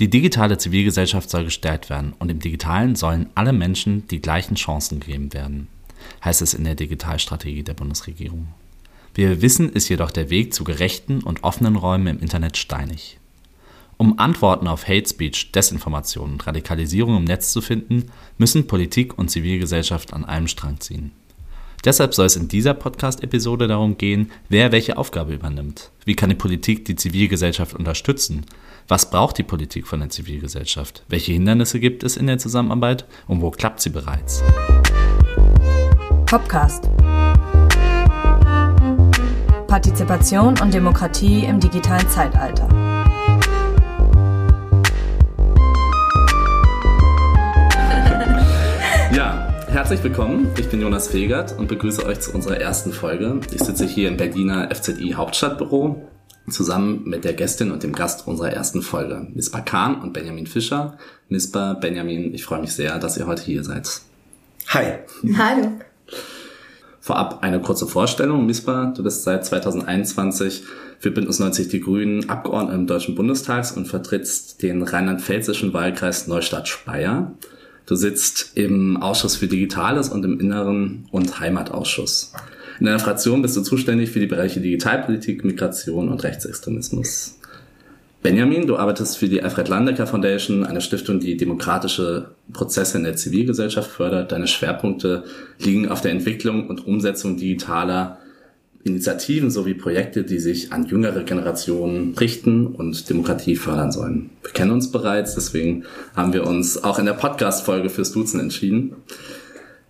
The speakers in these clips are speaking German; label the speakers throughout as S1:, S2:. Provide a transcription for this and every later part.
S1: Die digitale Zivilgesellschaft soll gestärkt werden und im Digitalen sollen alle Menschen die gleichen Chancen gegeben werden, heißt es in der Digitalstrategie der Bundesregierung. Wie wir wissen, ist jedoch der Weg zu gerechten und offenen Räumen im Internet steinig. Um Antworten auf Hate Speech, Desinformation und Radikalisierung im Netz zu finden, müssen Politik und Zivilgesellschaft an einem Strang ziehen. Deshalb soll es in dieser Podcast-Episode darum gehen, wer welche Aufgabe übernimmt. Wie kann die Politik die Zivilgesellschaft unterstützen? Was braucht die Politik von der Zivilgesellschaft? Welche Hindernisse gibt es in der Zusammenarbeit und wo klappt sie bereits?
S2: Podcast. Partizipation und Demokratie im digitalen Zeitalter.
S1: Herzlich willkommen, ich bin Jonas Fegert und begrüße euch zu unserer ersten Folge. Ich sitze hier im Berliner FZI Hauptstadtbüro zusammen mit der Gästin und dem Gast unserer ersten Folge, Mispa Kahn und Benjamin Fischer. Mispa, Benjamin, ich freue mich sehr, dass ihr heute hier seid.
S3: Hi.
S4: Hallo.
S1: Vorab eine kurze Vorstellung. Mispa, du bist seit 2021 für Bündnis 90 Die Grünen Abgeordnete im Deutschen Bundestag und vertrittst den rheinland-pfälzischen Wahlkreis Neustadt-Speyer. Du sitzt im Ausschuss für Digitales und im Inneren- und Heimatausschuss. In deiner Fraktion bist du zuständig für die Bereiche Digitalpolitik, Migration und Rechtsextremismus. Benjamin, du arbeitest für die Alfred Landecker Foundation, eine Stiftung, die demokratische Prozesse in der Zivilgesellschaft fördert. Deine Schwerpunkte liegen auf der Entwicklung und Umsetzung digitaler Initiativen sowie Projekte, die sich an jüngere Generationen richten und Demokratie fördern sollen. Wir kennen uns bereits, deswegen haben wir uns auch in der Podcast-Folge fürs Duzen entschieden.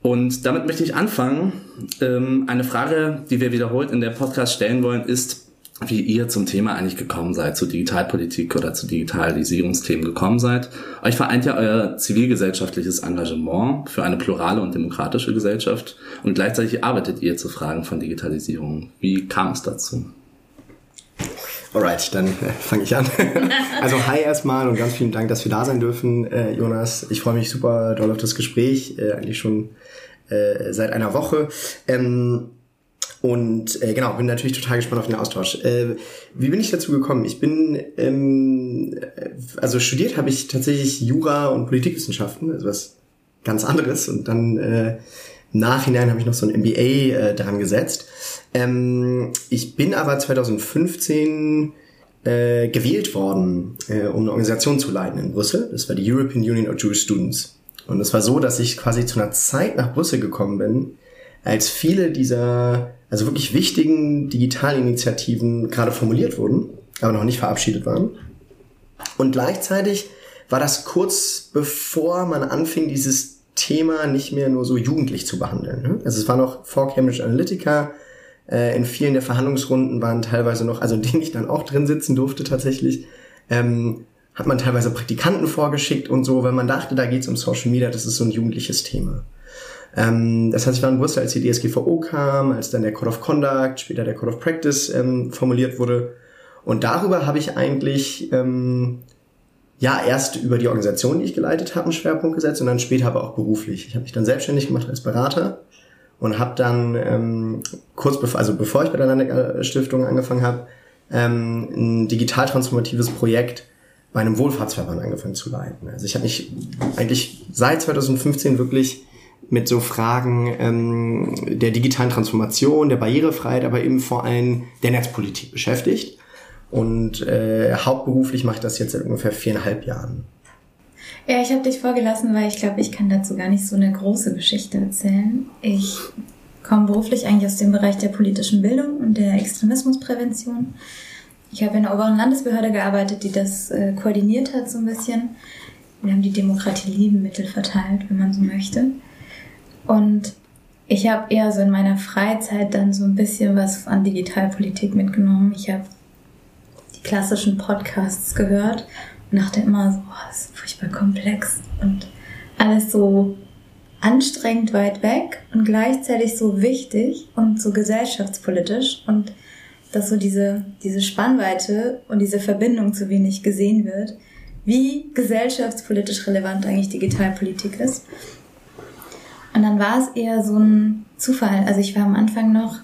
S1: Und damit möchte ich anfangen. Ähm, eine Frage, die wir wiederholt in der Podcast stellen wollen, ist, wie ihr zum Thema eigentlich gekommen seid, zu Digitalpolitik oder zu Digitalisierungsthemen gekommen seid. Euch vereint ja euer zivilgesellschaftliches Engagement für eine plurale und demokratische Gesellschaft und gleichzeitig arbeitet ihr zu Fragen von Digitalisierung. Wie kam es dazu?
S3: Alright, dann äh, fange ich an. also hi erstmal und ganz vielen Dank, dass wir da sein dürfen, äh, Jonas. Ich freue mich super doll auf das Gespräch, äh, eigentlich schon äh, seit einer Woche. Ähm, und äh, genau, bin natürlich total gespannt auf den Austausch. Äh, wie bin ich dazu gekommen? Ich bin, ähm, also studiert habe ich tatsächlich Jura und Politikwissenschaften, also was ganz anderes. Und dann äh, Nachhinein habe ich noch so ein MBA äh, dran gesetzt. Ähm, ich bin aber 2015 äh, gewählt worden, äh, um eine Organisation zu leiten in Brüssel. Das war die European Union of Jewish Students. Und es war so, dass ich quasi zu einer Zeit nach Brüssel gekommen bin, als viele dieser also wirklich wichtigen Digitalinitiativen gerade formuliert wurden, aber noch nicht verabschiedet waren. Und gleichzeitig war das kurz bevor man anfing, dieses Thema nicht mehr nur so jugendlich zu behandeln. Ne? Also es war noch vor Cambridge Analytica. Äh, in vielen der Verhandlungsrunden waren teilweise noch, also denen ich dann auch drin sitzen durfte tatsächlich, ähm, hat man teilweise Praktikanten vorgeschickt und so, weil man dachte, da geht's um Social Media, das ist so ein jugendliches Thema. Ähm, das heißt, ich war in Brüssel, als die DSGVO kam, als dann der Code of Conduct, später der Code of Practice ähm, formuliert wurde. Und darüber habe ich eigentlich ähm, ja erst über die Organisation, die ich geleitet habe, einen Schwerpunkt gesetzt und dann später aber auch beruflich. Ich habe mich dann selbstständig gemacht als Berater und habe dann ähm, kurz bevor, also bevor ich bei der Landecker Stiftung angefangen habe, ähm, ein digital transformatives Projekt bei Wohlfahrtsverband angefangen zu leiten. Also ich habe mich eigentlich seit 2015 wirklich mit so Fragen ähm, der digitalen Transformation, der Barrierefreiheit, aber eben vor allem der Netzpolitik beschäftigt. Und äh, hauptberuflich mache ich das jetzt seit ungefähr viereinhalb Jahren.
S4: Ja, ich habe dich vorgelassen, weil ich glaube, ich kann dazu gar nicht so eine große Geschichte erzählen. Ich komme beruflich eigentlich aus dem Bereich der politischen Bildung und der Extremismusprävention. Ich habe in der oberen Landesbehörde gearbeitet, die das äh, koordiniert hat so ein bisschen. Wir haben die Demokratie-Liebenmittel verteilt, wenn man so möchte. Und ich habe eher so in meiner Freizeit dann so ein bisschen was an Digitalpolitik mitgenommen. Ich habe die klassischen Podcasts gehört und dachte immer so, oh, das ist furchtbar komplex und alles so anstrengend weit weg und gleichzeitig so wichtig und so gesellschaftspolitisch und dass so diese, diese Spannweite und diese Verbindung zu wenig gesehen wird, wie gesellschaftspolitisch relevant eigentlich Digitalpolitik ist. Und dann war es eher so ein Zufall. Also ich war am Anfang noch,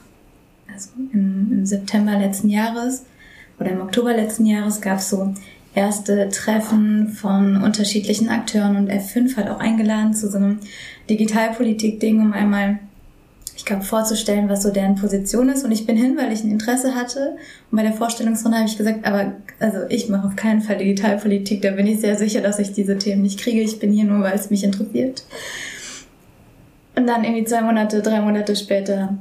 S4: also im, im September letzten Jahres oder im Oktober letzten Jahres gab es so erste Treffen von unterschiedlichen Akteuren und F5 hat auch eingeladen zu so einem Digitalpolitik-Ding, um einmal ich glaube, vorzustellen, was so deren Position ist. Und ich bin hin, weil ich ein Interesse hatte. Und bei der Vorstellungsrunde habe ich gesagt, aber also ich mache auf keinen Fall Digitalpolitik. Da bin ich sehr sicher, dass ich diese Themen nicht kriege. Ich bin hier nur, weil es mich interessiert. Und dann irgendwie zwei Monate, drei Monate später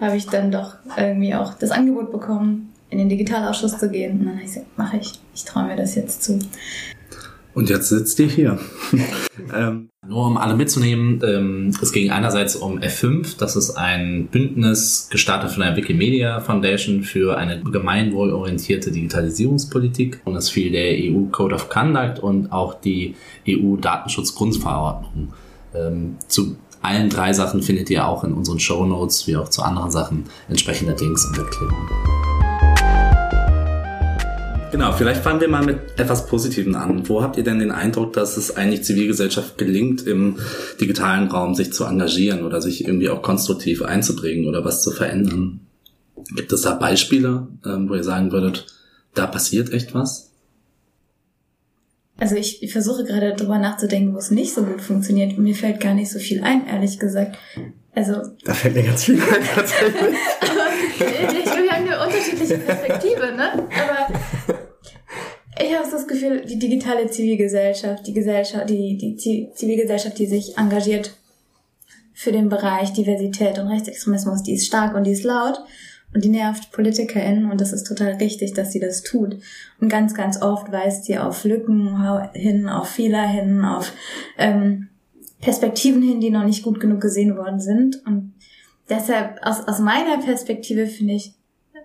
S4: habe ich dann doch irgendwie auch das Angebot bekommen, in den Digitalausschuss zu gehen. Und dann habe ich gesagt, mache ich. Ich traue mir das jetzt zu.
S1: Und jetzt sitzt ihr hier. ähm, nur um alle mitzunehmen, ähm, es ging einerseits um F5, das ist ein Bündnis gestartet von der Wikimedia Foundation für eine gemeinwohlorientierte Digitalisierungspolitik. Und es fiel der EU Code of Conduct und auch die EU Datenschutzgrundverordnung. Ähm, zu allen drei Sachen findet ihr auch in unseren Show Notes, wie auch zu anderen Sachen, entsprechende Links und Erklärungen. Genau, vielleicht fangen wir mal mit etwas Positiven an. Wo habt ihr denn den Eindruck, dass es eigentlich Zivilgesellschaft gelingt, im digitalen Raum sich zu engagieren oder sich irgendwie auch konstruktiv einzubringen oder was zu verändern? Gibt es da Beispiele, ähm, wo ihr sagen würdet, da passiert echt was?
S4: Also ich, ich versuche gerade drüber nachzudenken, wo es nicht so gut funktioniert. Mir fällt gar nicht so viel ein, ehrlich gesagt. Also
S3: da fällt mir ganz viel ein tatsächlich.
S4: Aber wir haben eine unterschiedliche Perspektive, ne? Aber ich habe das Gefühl, die digitale Zivilgesellschaft, die Gesellschaft, die, die Zivilgesellschaft, die sich engagiert für den Bereich Diversität und Rechtsextremismus, die ist stark und die ist laut und die nervt PolitikerInnen und das ist total richtig, dass sie das tut. Und ganz, ganz oft weist sie auf Lücken hin, auf Fehler hin, auf ähm, Perspektiven hin, die noch nicht gut genug gesehen worden sind. Und deshalb, aus, aus meiner Perspektive finde ich,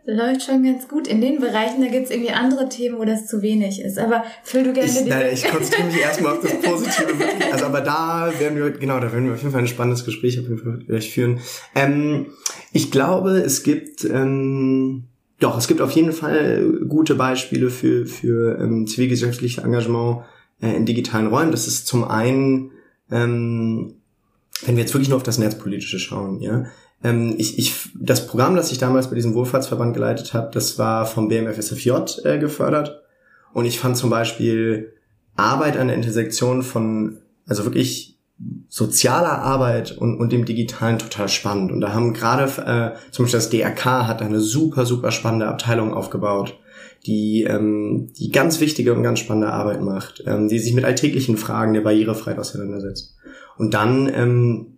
S4: läuft schon ganz gut. In den Bereichen, da gibt's irgendwie andere Themen, wo das zu wenig ist. Aber füll du gerne
S3: ich, nein, ich konzentriere mich erstmal auf das Positive. Also aber da werden wir, genau, da werden wir auf jeden Fall ein spannendes Gespräch auf jeden Fall gleich führen. Ähm, ich glaube, es gibt ähm, doch, es gibt auf jeden Fall gute Beispiele für, für ähm, zivilgesellschaftliche Engagement äh, in digitalen Räumen. Das ist zum einen ähm, wenn wir jetzt wirklich nur auf das Netzpolitische schauen, ja, ähm, ich, ich, das Programm, das ich damals bei diesem Wohlfahrtsverband geleitet habe, das war vom BMFSFJ äh, gefördert. Und ich fand zum Beispiel Arbeit an der Intersektion von, also wirklich sozialer Arbeit und, und dem Digitalen total spannend. Und da haben gerade äh, zum Beispiel das DRK hat eine super, super spannende Abteilung aufgebaut, die, ähm, die ganz wichtige und ganz spannende Arbeit macht, ähm, die sich mit alltäglichen Fragen der Barrierefreiheit auseinandersetzt. Und dann ähm,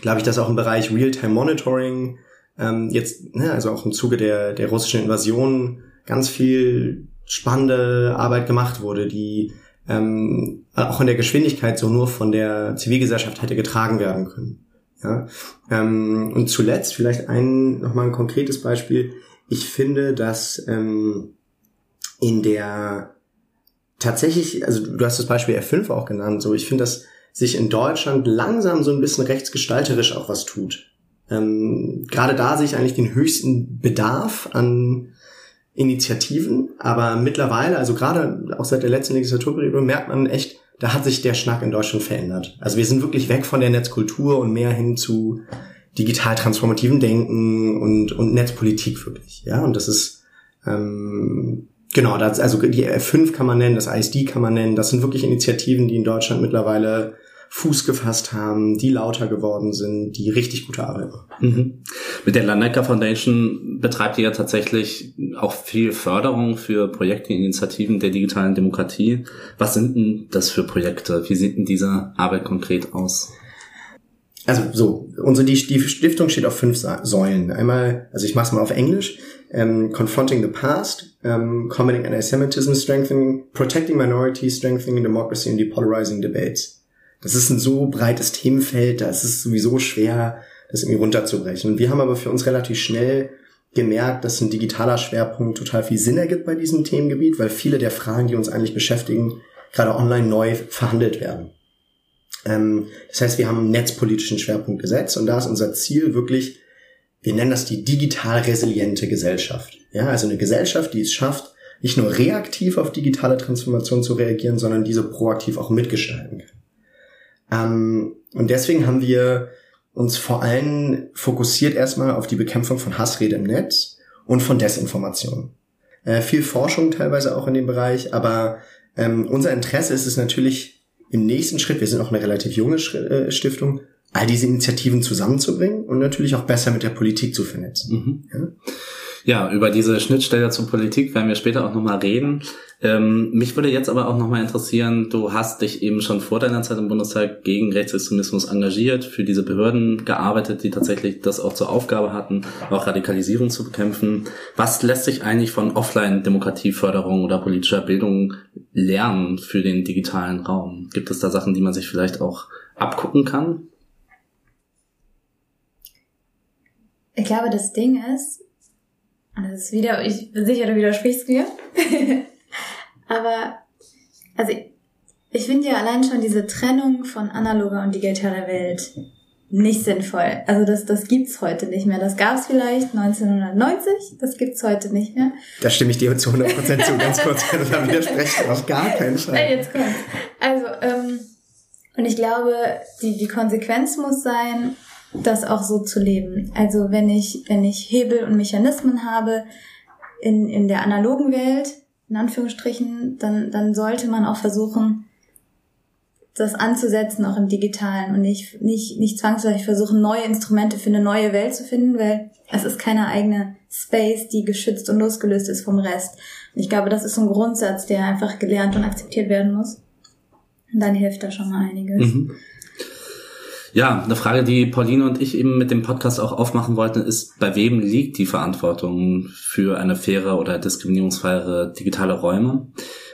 S3: glaube ich, dass auch im Bereich Real-Time Monitoring ähm, jetzt, ne, also auch im Zuge der, der russischen Invasion ganz viel spannende Arbeit gemacht wurde, die ähm, auch in der Geschwindigkeit so nur von der Zivilgesellschaft hätte getragen werden können. Ja? Ähm, und zuletzt vielleicht ein nochmal ein konkretes Beispiel. Ich finde, dass ähm, in der tatsächlich, also du hast das Beispiel F5 auch genannt, so ich finde, dass sich in Deutschland langsam so ein bisschen rechtsgestalterisch auch was tut. Ähm, gerade da sehe ich eigentlich den höchsten Bedarf an Initiativen, aber mittlerweile, also gerade auch seit der letzten Legislaturperiode, merkt man echt, da hat sich der Schnack in Deutschland verändert. Also wir sind wirklich weg von der Netzkultur und mehr hin zu digital transformativen Denken und, und Netzpolitik wirklich. Ja, und das ist ähm, genau, das, also die F5 kann man nennen, das ISD kann man nennen. Das sind wirklich Initiativen, die in Deutschland mittlerweile Fuß gefasst haben, die lauter geworden sind, die richtig gute Arbeit machen.
S1: Mhm. Mit der Landecker Foundation betreibt ihr ja tatsächlich auch viel Förderung für Projekte, Initiativen der digitalen Demokratie. Was sind denn das für Projekte? Wie sieht denn diese Arbeit konkret aus?
S3: Also so, unsere die, die Stiftung steht auf fünf Säulen. Einmal, also ich mache es mal auf Englisch. Um, ähm, confronting the past, um, combating anti-Semitism, strengthening, protecting minorities, strengthening democracy and depolarizing debates. Das ist ein so breites Themenfeld, da ist es sowieso schwer, das irgendwie runterzubrechen. Und wir haben aber für uns relativ schnell gemerkt, dass ein digitaler Schwerpunkt total viel Sinn ergibt bei diesem Themengebiet, weil viele der Fragen, die uns eigentlich beschäftigen, gerade online neu verhandelt werden. Ähm, das heißt, wir haben einen netzpolitischen Schwerpunkt gesetzt und da ist unser Ziel wirklich, wir nennen das die digital resiliente Gesellschaft. Ja, also eine Gesellschaft, die es schafft, nicht nur reaktiv auf digitale Transformation zu reagieren, sondern diese proaktiv auch mitgestalten kann. Ähm, und deswegen haben wir uns vor allem fokussiert erstmal auf die Bekämpfung von Hassrede im Netz und von Desinformation. äh, viel Forschung teilweise auch in dem Bereich, aber ähm, unser Interesse ist es natürlich im nächsten Schritt, wir sind auch eine relativ junge äh, Stiftung, all diese Initiativen zusammenzubringen und natürlich auch besser mit der Politik zu vernetzen.
S1: Mhm. Ja? Ja, über diese Schnittstelle zur Politik werden wir später auch nochmal reden. Ähm, mich würde jetzt aber auch nochmal interessieren, du hast dich eben schon vor deiner Zeit im Bundestag gegen Rechtsextremismus engagiert, für diese Behörden gearbeitet, die tatsächlich das auch zur Aufgabe hatten, auch Radikalisierung zu bekämpfen. Was lässt sich eigentlich von Offline-Demokratieförderung oder politischer Bildung lernen für den digitalen Raum? Gibt es da Sachen, die man sich vielleicht auch abgucken kann?
S4: Ich glaube, das Ding ist, und das ist wieder, ich bin sicher, du widersprichst mir. Aber, also, ich, ich finde ja allein schon diese Trennung von analoger und digitaler Welt nicht sinnvoll. Also das, das gibt's heute nicht mehr. Das gab's vielleicht 1990, das gibt's heute nicht mehr.
S3: Da stimme ich dir zu 100% zu. Ganz kurz, da widersprechen auf gar keinen Fall.
S4: Ja, jetzt kommt's. Also, ähm, und ich glaube, die, die Konsequenz muss sein, das auch so zu leben. Also wenn ich, wenn ich Hebel und Mechanismen habe in, in der analogen Welt, in Anführungsstrichen, dann, dann sollte man auch versuchen, das anzusetzen, auch im Digitalen und nicht, nicht, nicht zwangsläufig versuchen, neue Instrumente für eine neue Welt zu finden, weil es ist keine eigene Space, die geschützt und losgelöst ist vom Rest. Und ich glaube, das ist so ein Grundsatz, der einfach gelernt und akzeptiert werden muss. Und dann hilft da schon mal einiges. Mhm.
S1: Ja, eine Frage, die Pauline und ich eben mit dem Podcast auch aufmachen wollten, ist, bei wem liegt die Verantwortung für eine faire oder diskriminierungsfreie digitale Räume?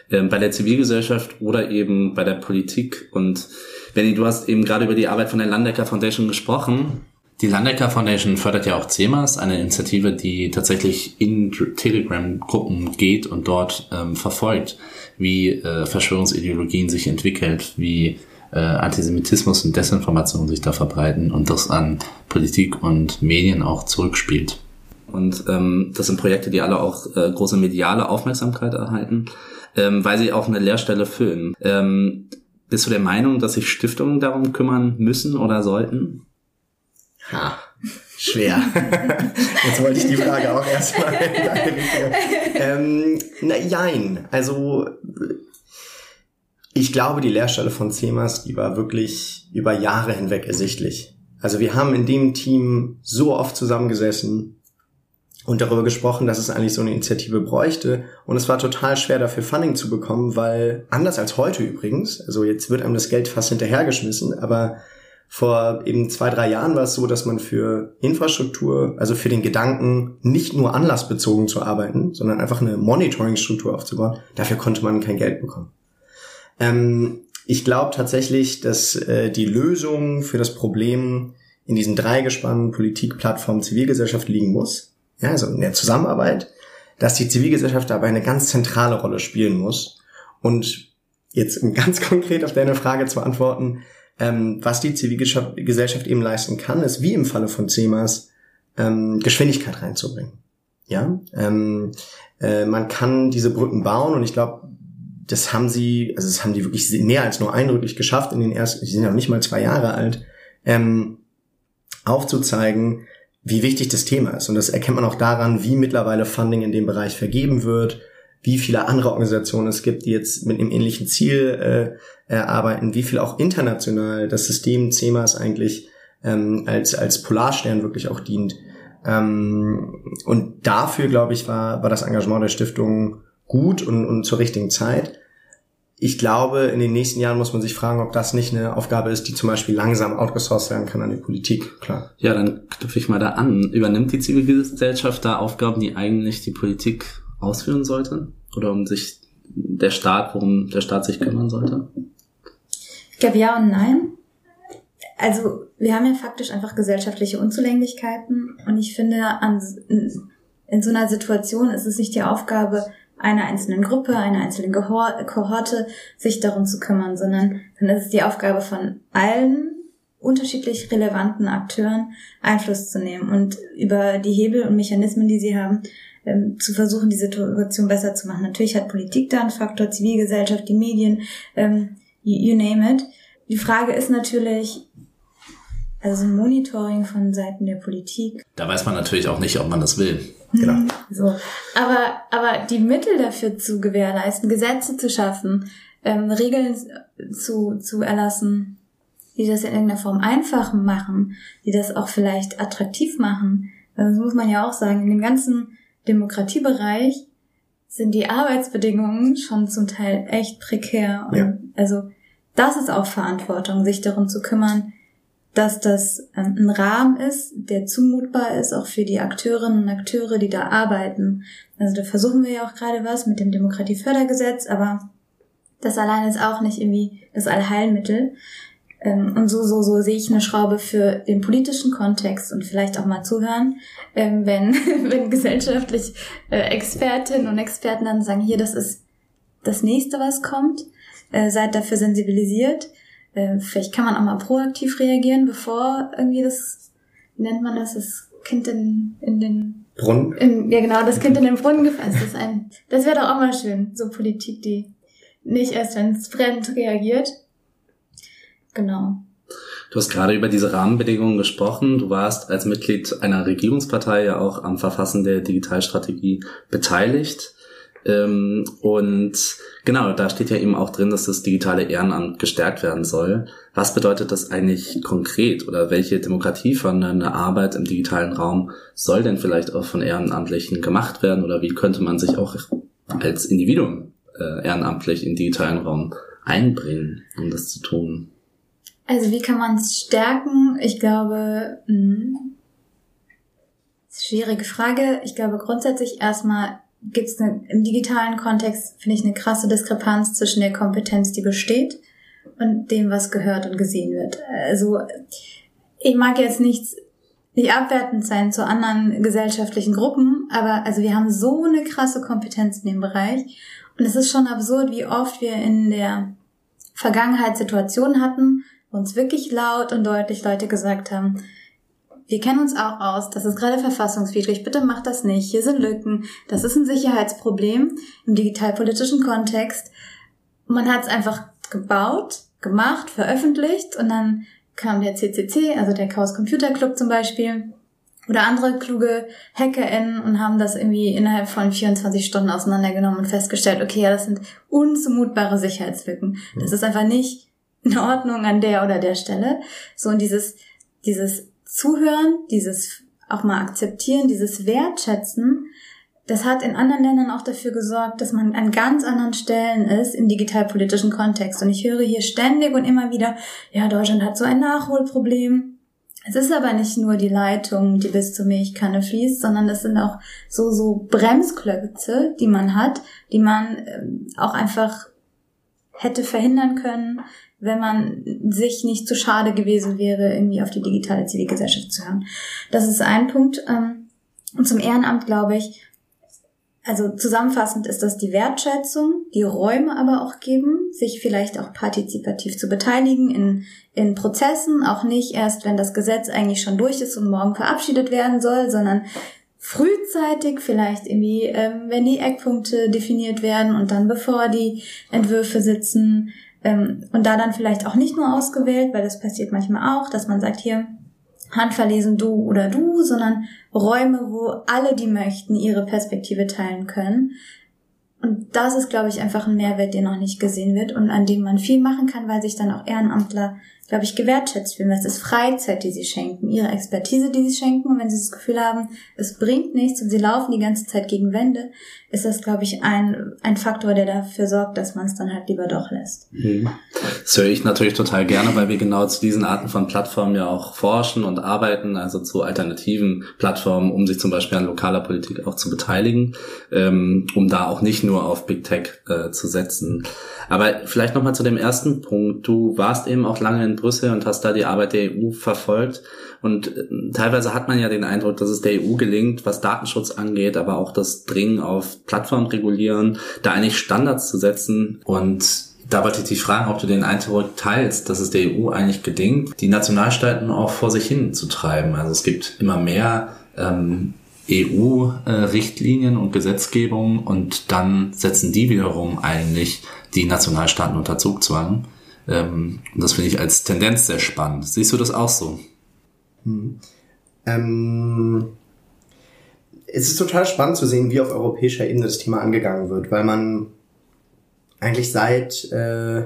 S1: Ähm, bei der Zivilgesellschaft oder eben bei der Politik? Und Benny, du hast eben gerade über die Arbeit von der Landecker Foundation gesprochen. Die Landecker Foundation fördert ja auch CEMAS, eine Initiative, die tatsächlich in Telegram-Gruppen geht und dort ähm, verfolgt, wie äh, Verschwörungsideologien sich entwickelt, wie äh, Antisemitismus und Desinformation sich da verbreiten und das an Politik und Medien auch zurückspielt. Und ähm, das sind Projekte, die alle auch äh, große mediale Aufmerksamkeit erhalten, ähm, weil sie auch eine Lehrstelle füllen. Ähm, bist du der Meinung, dass sich Stiftungen darum kümmern müssen oder sollten?
S3: Ha, schwer. Jetzt wollte ich die Frage auch erstmal. ähm, na, jein. Also ich glaube, die Lehrstelle von CEMAS, die war wirklich über Jahre hinweg ersichtlich. Also wir haben in dem Team so oft zusammengesessen und darüber gesprochen, dass es eigentlich so eine Initiative bräuchte. Und es war total schwer dafür Funding zu bekommen, weil anders als heute übrigens, also jetzt wird einem das Geld fast hinterhergeschmissen, aber vor eben zwei, drei Jahren war es so, dass man für Infrastruktur, also für den Gedanken, nicht nur anlassbezogen zu arbeiten, sondern einfach eine Monitoring-Struktur aufzubauen, dafür konnte man kein Geld bekommen. Ähm, ich glaube tatsächlich, dass äh, die Lösung für das Problem in diesen drei Gespannen Politik, Plattform, Zivilgesellschaft liegen muss. Ja, also in der Zusammenarbeit, dass die Zivilgesellschaft dabei eine ganz zentrale Rolle spielen muss. Und jetzt um ganz konkret auf deine Frage zu antworten, ähm, was die Zivilgesellschaft eben leisten kann, ist wie im Falle von CEMAS ähm, Geschwindigkeit reinzubringen. Ja, ähm, äh, man kann diese Brücken bauen und ich glaube, das haben sie, also das haben die wirklich näher als nur eindrücklich geschafft in den ersten, sie sind ja noch nicht mal zwei Jahre alt, ähm, aufzuzeigen, wie wichtig das Thema ist. Und das erkennt man auch daran, wie mittlerweile Funding in dem Bereich vergeben wird, wie viele andere Organisationen es gibt, die jetzt mit einem ähnlichen Ziel äh, arbeiten, wie viel auch international das System CEMAS eigentlich ähm, als, als Polarstern wirklich auch dient. Ähm, und dafür, glaube ich, war, war das Engagement der Stiftung gut und, und zur richtigen Zeit. Ich glaube, in den nächsten Jahren muss man sich fragen, ob das nicht eine Aufgabe ist, die zum Beispiel langsam outgesourced werden kann an die Politik. Klar.
S1: Ja, dann knüpfe ich mal da an. Übernimmt die Zivilgesellschaft da Aufgaben, die eigentlich die Politik ausführen sollte? Oder um sich der Staat, worum der Staat sich kümmern sollte?
S4: Ich glaube ja und nein. Also wir haben ja faktisch einfach gesellschaftliche Unzulänglichkeiten und ich finde, an, in so einer Situation ist es nicht die Aufgabe, einer einzelnen Gruppe, einer einzelnen Kohorte sich darum zu kümmern, sondern dann ist es die Aufgabe von allen unterschiedlich relevanten Akteuren Einfluss zu nehmen und über die Hebel und Mechanismen, die sie haben, ähm, zu versuchen, die Situation besser zu machen. Natürlich hat Politik da einen Faktor, Zivilgesellschaft, die Medien, ähm, you, you name it. Die Frage ist natürlich, Also ein Monitoring von Seiten der Politik.
S1: Da weiß man natürlich auch nicht, ob man das will.
S3: Genau.
S4: So. Aber, aber die Mittel dafür zu gewährleisten, Gesetze zu schaffen, ähm, Regeln zu, zu erlassen, die das in irgendeiner Form einfach machen, die das auch vielleicht attraktiv machen. Das muss man ja auch sagen, in dem ganzen Demokratiebereich sind die Arbeitsbedingungen schon zum Teil echt prekär. Und
S3: Ja.
S4: Also das ist auch Verantwortung, sich darum zu kümmern, dass das ähm, ein Rahmen ist, der zumutbar ist, auch für die Akteurinnen und Akteure, die da arbeiten. Also da versuchen wir ja auch gerade was mit dem Demokratiefördergesetz, aber das allein ist auch nicht irgendwie das Allheilmittel. Ähm, Und so, so, so sehe ich eine Schraube für den politischen Kontext und vielleicht auch mal zuhören, ähm, wenn, wenn gesellschaftlich äh, Expertinnen und Experten dann sagen, hier, das ist das nächste, was kommt, äh, seid dafür sensibilisiert. Äh, Vielleicht kann man auch mal proaktiv reagieren, bevor irgendwie das, nennt man das, das Kind in, in den
S3: Brunnen.
S4: in, ja genau, das Kind in den Brunnen gefasst. Das, ist ein, das wäre doch auch mal schön, so Politik, die nicht erst, wenn es brennt, reagiert. Genau.
S1: Du hast gerade über diese Rahmenbedingungen gesprochen. Du warst als Mitglied einer Regierungspartei ja auch am Verfassen der Digitalstrategie beteiligt. Ähm, und genau, da steht ja eben auch drin, dass das digitale Ehrenamt gestärkt werden soll. Was bedeutet das eigentlich konkret oder welche demokratiefördernde Arbeit im digitalen Raum soll denn vielleicht auch von Ehrenamtlichen gemacht werden oder wie könnte man sich auch als Individuum äh, ehrenamtlich im digitalen Raum einbringen, um das zu tun?
S4: Also wie kann man es stärken? Ich glaube, mh, eine schwierige Frage. Ich glaube grundsätzlich erstmal gibt es im digitalen Kontext, finde ich, eine krasse Diskrepanz zwischen der Kompetenz, die besteht, und dem, was gehört und gesehen wird. Also ich mag jetzt nichts nicht abwertend sein zu anderen gesellschaftlichen Gruppen, aber also wir haben so eine krasse Kompetenz in dem Bereich und es ist schon absurd, wie oft wir in der Vergangenheit Situationen hatten, wo uns wirklich laut und deutlich Leute gesagt haben, wir kennen uns auch aus, das ist gerade verfassungswidrig, bitte macht das nicht, hier sind Lücken, das ist ein Sicherheitsproblem im digitalpolitischen Kontext. Man hat es einfach gebaut, gemacht, veröffentlicht und dann kam der CCC, also der Chaos Computer Club zum Beispiel, oder andere kluge HackerInnen und haben das irgendwie innerhalb von 24 Stunden auseinandergenommen und festgestellt, okay, ja, das sind unzumutbare Sicherheitslücken. Das ist einfach nicht in Ordnung an der oder der Stelle. So, und dieses, dieses Zuhören, dieses auch mal akzeptieren, dieses Wertschätzen, das hat in anderen Ländern auch dafür gesorgt, dass man an ganz anderen Stellen ist im digitalpolitischen Kontext. Und ich höre hier ständig und immer wieder, ja, Deutschland hat so ein Nachholproblem. Es ist aber nicht nur die Leitung, die bis zur Milchkanne fließt, sondern es sind auch so, so Bremsklötze, die man hat, die man ähm, auch einfach hätte verhindern können, wenn man sich nicht zu schade gewesen wäre, irgendwie auf die digitale Zivilgesellschaft zu hören. Das ist ein Punkt. ähm, Und zum Ehrenamt glaube ich, also zusammenfassend ist das die Wertschätzung, die Räume aber auch geben, sich vielleicht auch partizipativ zu beteiligen in, in Prozessen, auch nicht erst, wenn das Gesetz eigentlich schon durch ist und morgen verabschiedet werden soll, sondern frühzeitig vielleicht irgendwie, ähm, wenn die Eckpunkte definiert werden und dann bevor die Entwürfe sitzen ähm, und da dann vielleicht auch nicht nur ausgewählt, weil das passiert manchmal auch, dass man sagt, hier, handverlesen du oder du, sondern Räume, wo alle, die möchten, ihre Perspektive teilen können. Und das ist, glaube ich, einfach ein Mehrwert, der noch nicht gesehen wird und an dem man viel machen kann, weil sich dann auch Ehrenamtler, glaube ich, gewertschätzt fühlen. Das ist Freizeit, die sie schenken, ihre Expertise, die sie schenken. Und wenn sie das Gefühl haben, es bringt nichts und sie laufen die ganze Zeit gegen Wände, ist das, glaube ich, ein, ein Faktor, der dafür sorgt, dass man es dann halt lieber doch lässt.
S1: Das höre ich natürlich total gerne, weil wir genau zu diesen Arten von Plattformen ja auch forschen und arbeiten, also zu alternativen Plattformen, um sich zum Beispiel an lokaler Politik auch zu beteiligen, ähm, um da auch nicht nur auf Big Tech äh, zu setzen. Aber vielleicht nochmal zu dem ersten Punkt. Du warst eben auch lange in Brüssel und hast da die Arbeit der EU verfolgt. Und äh, teilweise hat man ja den Eindruck, dass es der EU gelingt, was Datenschutz angeht, aber auch das Dringen auf Plattformregulieren, da eigentlich Standards zu setzen. Und da wollte ich dich fragen, ob du den Eindruck teilst, dass es der EU eigentlich gelingt, die Nationalstaaten auch vor sich hin zu treiben. Also es gibt immer mehr ähm, EU-Richtlinien und Gesetzgebung und dann setzen die wiederum eigentlich die Nationalstaaten unter Zugzwang. Ähm, und das finde ich als Tendenz sehr spannend. Siehst du das auch so?
S3: Hm. Ähm, es ist total spannend zu sehen, wie auf europäischer Ebene das Thema angegangen wird, weil man eigentlich seit äh,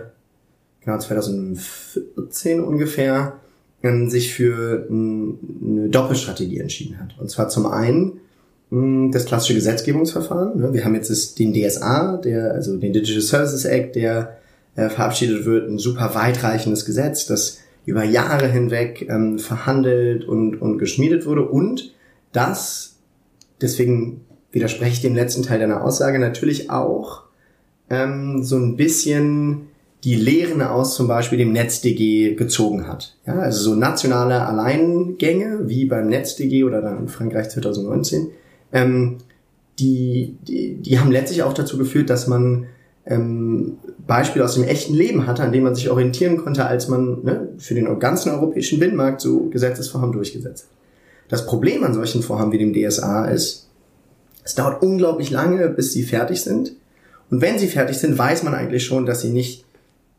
S3: genau 2014 ungefähr ähm, sich für eine Doppelstrategie entschieden hat. Und zwar zum einen mh, das klassische Gesetzgebungsverfahren. Ne? Wir haben jetzt den DSA, der, also den Digital Services Act, der äh, verabschiedet wird, ein super weitreichendes Gesetz, das über Jahre hinweg ähm, verhandelt und, und geschmiedet wurde und das, deswegen widerspreche ich dem letzten Teil deiner Aussage, natürlich auch ähm, so ein bisschen die Lehren aus zum Beispiel dem NetzDG gezogen hat. Ja, also so nationale Alleingänge wie beim NetzDG oder dann in Frankreich 2019, ähm, die, die, die haben letztlich auch dazu geführt, dass man ähm, Beispiele aus dem echten Leben hatte, an dem man sich orientieren konnte, als man ne, für den ganzen europäischen Binnenmarkt so Gesetzesvorhaben durchgesetzt hat. Das Problem an solchen Vorhaben wie dem DSA ist, es dauert unglaublich lange, bis sie fertig sind. Und wenn sie fertig sind, weiß man eigentlich schon, dass sie nicht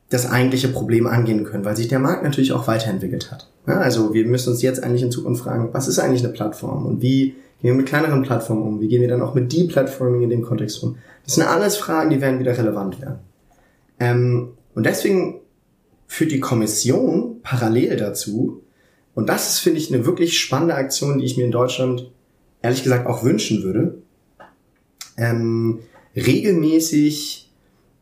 S3: das eigentliche Problem angehen können, weil sich der Markt natürlich auch weiterentwickelt hat. Ja, also wir müssen uns jetzt eigentlich in Zukunft fragen, was ist eigentlich eine Plattform und wie gehen wir mit kleineren Plattformen um, wie gehen wir dann auch mit Deplatforming in dem Kontext um. Das sind alles Fragen, die werden wieder relevant werden. Ähm, und deswegen führt die Kommission parallel dazu, und das ist, finde ich, eine wirklich spannende Aktion, die ich mir in Deutschland ehrlich gesagt auch wünschen würde, ähm, regelmäßig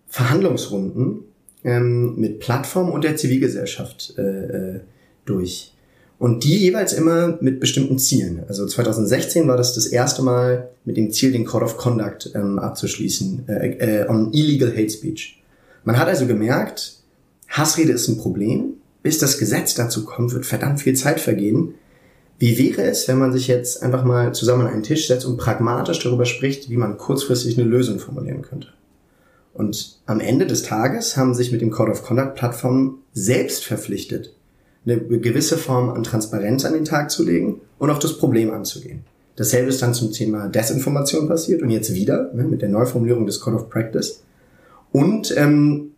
S3: Verhandlungsrunden ähm, mit Plattformen und der Zivilgesellschaft äh, äh, durch. Und die jeweils immer mit bestimmten Zielen. Also 2016 war das das erste Mal mit dem Ziel, den Code of Conduct ähm, abzuschließen, äh, äh, on illegal hate speech. Man hat also gemerkt, Hassrede ist ein Problem. Bis das Gesetz dazu kommt, wird verdammt viel Zeit vergehen. Wie wäre es, wenn man sich jetzt einfach mal zusammen an einen Tisch setzt und pragmatisch darüber spricht, wie man kurzfristig eine Lösung formulieren könnte? Und am Ende des Tages haben sich mit dem Code of Conduct Plattformen selbst verpflichtet, eine gewisse Form an Transparenz an den Tag zu legen und auf das Problem anzugehen. Dasselbe ist dann zum Thema Desinformation passiert und jetzt wieder ne, mit der Neuformulierung des Code of Practice. Und ähm,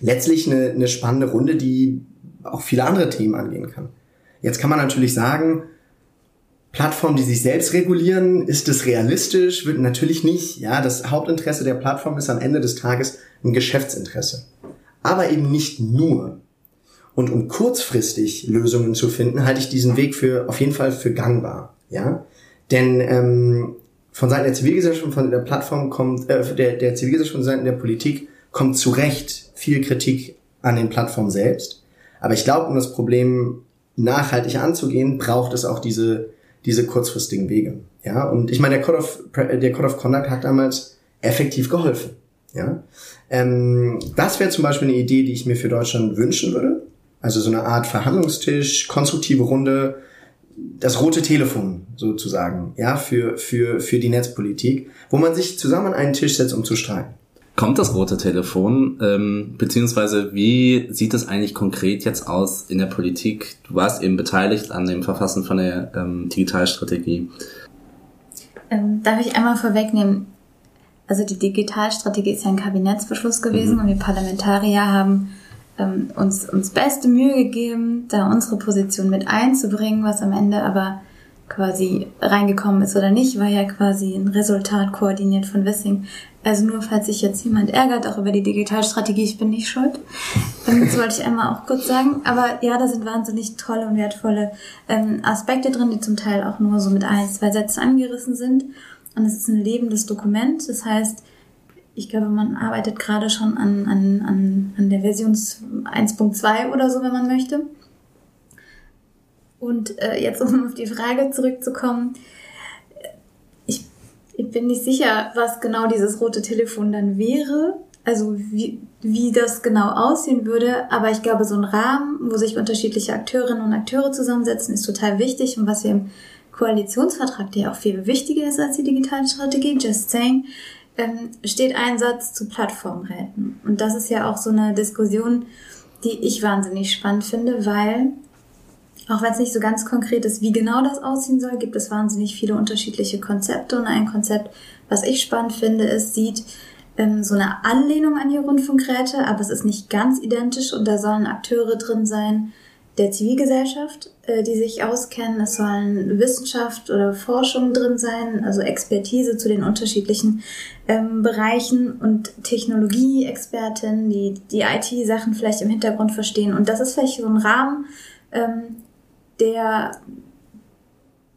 S3: letztlich eine, eine spannende Runde, die auch viele andere Themen angehen kann. Jetzt kann man natürlich sagen, Plattformen, die sich selbst regulieren, ist es realistisch? Wird natürlich nicht. Ja, das Hauptinteresse der Plattform ist am Ende des Tages ein Geschäftsinteresse. Aber eben nicht nur. Und um kurzfristig Lösungen zu finden, halte ich diesen Weg für auf jeden Fall für gangbar. Ja, denn ähm, von Seiten der Zivilgesellschaft und von der Plattform kommt, äh, der, der Zivilgesellschaft und Seiten der Politik kommt zu Recht viel Kritik an den Plattformen selbst. Aber ich glaube, um das Problem nachhaltig anzugehen, braucht es auch diese diese kurzfristigen Wege. Ja, und ich meine, der Code of, der Code of Conduct hat damals effektiv geholfen. Ja, ähm, das wäre zum Beispiel eine Idee, die ich mir für Deutschland wünschen würde. Also so eine Art Verhandlungstisch, konstruktive Runde, das rote Telefon sozusagen, ja, für, für, für die Netzpolitik, wo man sich zusammen an einen Tisch setzt, um zu streiten.
S1: Kommt das rote Telefon, ähm, beziehungsweise wie sieht es eigentlich konkret jetzt aus in der Politik? Du warst eben beteiligt an dem Verfassen von der ähm, Digitalstrategie.
S4: Ähm, darf ich einmal vorwegnehmen? Also die Digitalstrategie ist ja ein Kabinettsbeschluss gewesen mhm. und wir Parlamentarier haben ähm, uns, uns beste Mühe gegeben, da unsere Position mit einzubringen, was am Ende aber quasi reingekommen ist oder nicht, war ja quasi ein Resultat koordiniert von Wissing. Also nur falls sich jetzt jemand ärgert, auch über die Digitalstrategie, ich bin nicht schuld. Ähm, das wollte ich einmal auch kurz sagen. Aber ja, da sind wahnsinnig tolle und wertvolle ähm, Aspekte drin, die zum Teil auch nur so mit ein, zwei Sätzen angerissen sind. Und es ist ein lebendes Dokument. Das heißt, ich glaube, man arbeitet gerade schon an, an, an, an der Version 1.2 oder so, wenn man möchte. Und äh, jetzt, um auf die Frage zurückzukommen, ich, ich bin nicht sicher, was genau dieses rote Telefon dann wäre. Also wie, wie das genau aussehen würde. Aber ich glaube, so ein Rahmen, wo sich unterschiedliche Akteurinnen und Akteure zusammensetzen, ist total wichtig. Und was wir im Koalitionsvertrag, der auch viel wichtiger ist als die digitale Strategie, just saying, ähm, steht ein Satz zu Plattformräten. Und das ist ja auch so eine Diskussion, die ich wahnsinnig spannend finde, weil auch wenn es nicht so ganz konkret ist, wie genau das aussehen soll, gibt es wahnsinnig viele unterschiedliche Konzepte. Und ein Konzept, was ich spannend finde, ist, sieht ähm, so eine Anlehnung an die Rundfunkräte, aber es ist nicht ganz identisch und da sollen Akteure drin sein, der Zivilgesellschaft, äh, die sich auskennen. Es sollen Wissenschaft oder Forschung drin sein, also Expertise zu den unterschiedlichen ähm, Bereichen und Technologieexpertinnen, die die IT-Sachen vielleicht im Hintergrund verstehen. Und das ist vielleicht so ein Rahmen, ähm, der,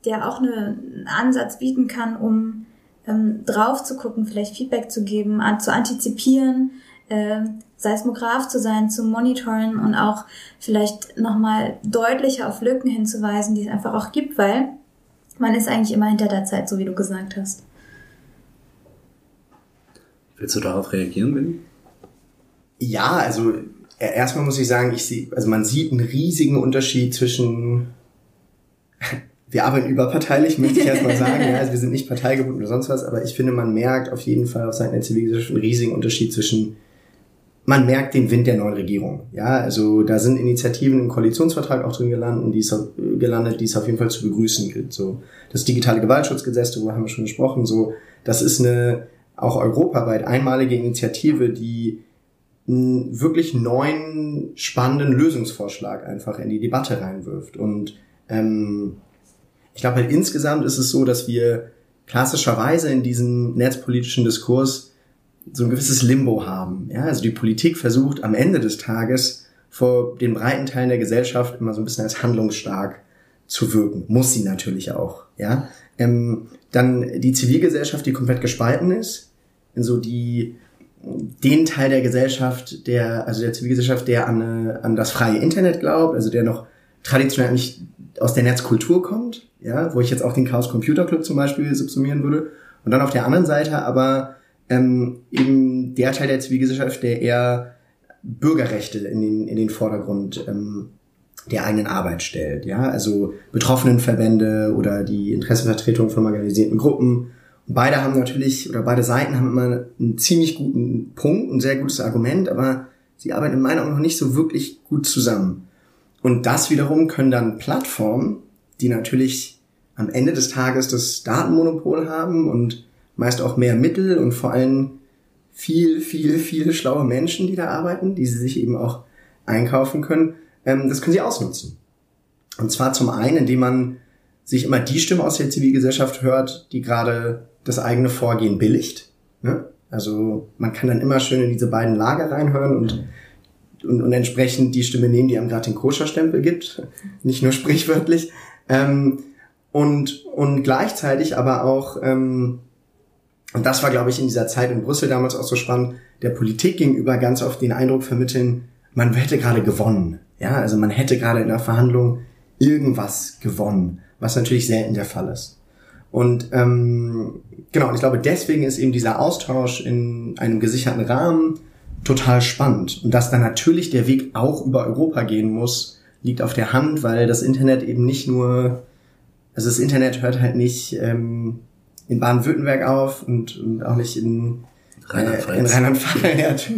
S4: der auch eine, einen Ansatz bieten kann, um ähm, drauf zu gucken, vielleicht Feedback zu geben, an, zu antizipieren, äh, Seismograph zu sein, zu monitoren und auch vielleicht nochmal deutlicher auf Lücken hinzuweisen, die es einfach auch gibt, weil man ist eigentlich immer hinter der Zeit, so wie du gesagt hast.
S1: Willst du darauf reagieren, Willi?
S3: Ja, also äh, erstmal muss ich sagen, ich sehe, also man sieht einen riesigen Unterschied zwischen wir arbeiten überparteilich, möchte ich erstmal sagen. Ja, also wir sind nicht parteigebunden oder sonst was, aber ich finde, man merkt auf jeden Fall auf Seiten der Zivilgesellschaft einen riesigen Unterschied zwischen, man merkt den Wind der neuen Regierung. Ja, also da sind Initiativen im Koalitionsvertrag auch drin gelandet, die es, gelandet, die es auf jeden Fall zu begrüßen gilt. So, das digitale Gewaltschutzgesetz, darüber haben wir schon gesprochen, so, das ist eine auch europaweit einmalige Initiative, die einen wirklich neuen, spannenden Lösungsvorschlag einfach in die Debatte reinwirft. Und ähm, ich glaube halt insgesamt ist es so, dass wir klassischerweise in diesem netzpolitischen Diskurs so ein gewisses Limbo haben. Ja, also die Politik versucht am Ende des Tages vor den breiten Teilen der Gesellschaft immer so ein bisschen als handlungsstark zu wirken. Muss sie natürlich auch. Ja, ähm, dann die Zivilgesellschaft, die komplett gespalten ist, in so die den Teil der Gesellschaft, der also der Zivilgesellschaft, der an, an das freie Internet glaubt, also der noch traditionell nicht aus der Netzkultur kommt, ja, wo ich jetzt auch den Chaos Computer Club zum Beispiel subsumieren würde. Und dann auf der anderen Seite aber ähm, eben der Teil der Zivilgesellschaft, der eher Bürgerrechte in den, in den Vordergrund ähm, der eigenen Arbeit stellt. Ja, also Betroffenenverbände oder die Interessenvertretung von marginalisierten Gruppen. Und beide haben natürlich, oder beide Seiten haben immer einen ziemlich guten Punkt, ein sehr gutes Argument, aber sie arbeiten in meiner Meinung noch nicht so wirklich gut zusammen. Und das wiederum können dann Plattformen, die natürlich am Ende des Tages das Datenmonopol haben und meist auch mehr Mittel und vor allem viel, viel, viele schlaue Menschen, die da arbeiten, die sie sich eben auch einkaufen können, ähm, das können sie ausnutzen. Und zwar zum einen, indem man sich immer die Stimme aus der Zivilgesellschaft hört, die gerade das eigene Vorgehen billigt. Ne? Also man kann dann immer schön in diese beiden Lager reinhören und und, und entsprechend die Stimme nehmen, die einem gerade den Koscherstempel gibt, nicht nur sprichwörtlich. Ähm, und, und gleichzeitig aber auch, ähm, und das war, glaube ich, in dieser Zeit in Brüssel damals auch so spannend, der Politik gegenüber ganz oft den Eindruck vermitteln, man hätte gerade gewonnen. Ja, also man hätte gerade in der Verhandlung irgendwas gewonnen, was natürlich selten der Fall ist. Und ähm, genau, und ich glaube, deswegen ist eben dieser Austausch in einem gesicherten Rahmen total spannend. Und dass dann natürlich der Weg auch über Europa gehen muss, liegt auf der Hand, weil das Internet eben nicht nur, also das Internet hört halt nicht ähm, in Baden-Württemberg auf und, und auch nicht in
S1: Rheinland-Pfalz,
S3: äh, in Rheinland-Pfalz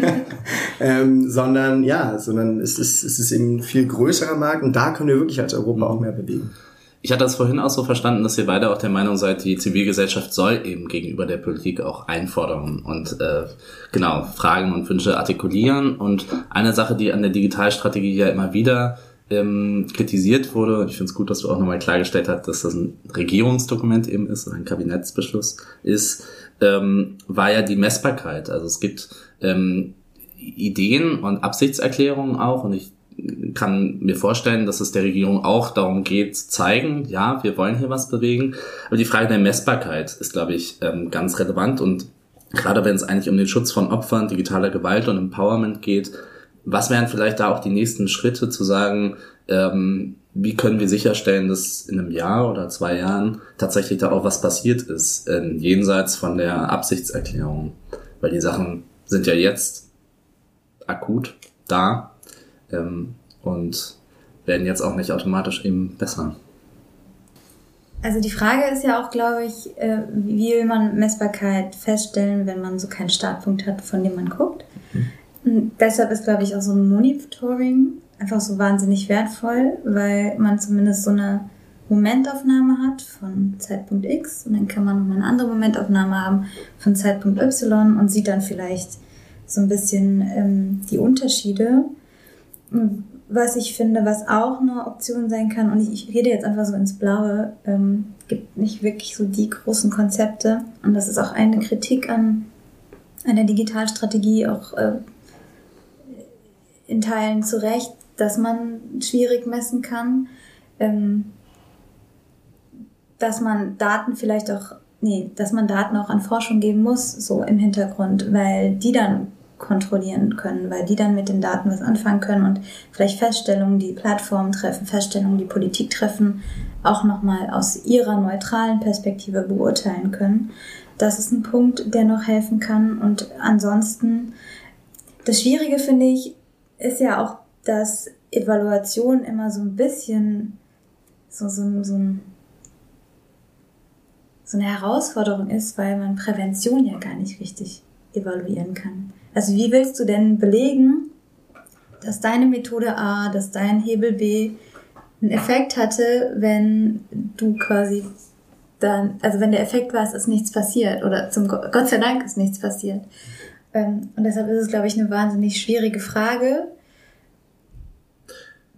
S3: ähm, sondern ja, sondern es ist, es ist eben ein viel größerer Markt und da können wir wirklich als Europa auch mehr bewegen.
S1: Ich hatte das vorhin auch so verstanden, dass ihr beide auch der Meinung seid, die Zivilgesellschaft soll eben gegenüber der Politik auch einfordern und äh, genau Fragen und Wünsche artikulieren. Und eine Sache, die an der Digitalstrategie ja immer wieder ähm, kritisiert wurde, ich finde es gut, dass du auch nochmal klargestellt hast, dass das ein Regierungsdokument eben ist, ein Kabinettsbeschluss ist, ähm, war ja die Messbarkeit. Also es gibt ähm, Ideen und Absichtserklärungen auch und ich kann mir vorstellen, dass es der Regierung auch darum geht, zeigen, ja, wir wollen hier was bewegen. Aber die Frage der Messbarkeit ist, glaube ich, ähm, ganz relevant und gerade wenn es eigentlich um den Schutz von Opfern digitaler Gewalt und Empowerment geht, was wären vielleicht da auch die nächsten Schritte zu sagen, ähm, wie können wir sicherstellen, dass in einem Jahr oder zwei Jahren tatsächlich da auch was passiert ist, äh, jenseits von der Absichtserklärung? Weil die Sachen sind ja jetzt akut da ähm, und werden jetzt auch nicht automatisch eben besser.
S4: Also die Frage ist ja auch, glaube ich, äh, wie will man Messbarkeit feststellen, wenn man so keinen Startpunkt hat, von dem man guckt. Mhm. Deshalb ist, glaube ich, auch so ein Monitoring einfach so wahnsinnig wertvoll, weil man zumindest so eine Momentaufnahme hat von Zeitpunkt X und dann kann man nochmal eine andere Momentaufnahme haben von Zeitpunkt Y und sieht dann vielleicht so ein bisschen ähm, die Unterschiede was ich finde, was auch eine Option sein kann, und ich, ich rede jetzt einfach so ins Blaue, ähm, gibt nicht wirklich so die großen Konzepte. Und das ist auch eine Kritik an, an der Digitalstrategie, auch äh, in Teilen zu Recht, dass man schwierig messen kann, ähm, dass man Daten vielleicht auch, nee, dass man Daten auch an Forschung geben muss, so im Hintergrund, weil die dann kontrollieren können, weil die dann mit den Daten was anfangen können und vielleicht Feststellungen, die Plattformen treffen, Feststellungen, die Politik treffen, auch nochmal aus ihrer neutralen Perspektive beurteilen können. Das ist ein Punkt, der noch helfen kann. Und ansonsten, das Schwierige finde ich, ist ja auch, dass Evaluation immer so ein bisschen so, so, so, ein, so eine Herausforderung ist, weil man Prävention ja gar nicht richtig evaluieren kann. Also wie willst du denn belegen, dass deine Methode A, dass dein Hebel B einen Effekt hatte, wenn du quasi dann, also wenn der Effekt war, es ist nichts passiert oder zum Gott sei Dank ist nichts passiert. Ähm, und deshalb ist es, glaube ich, eine wahnsinnig schwierige Frage.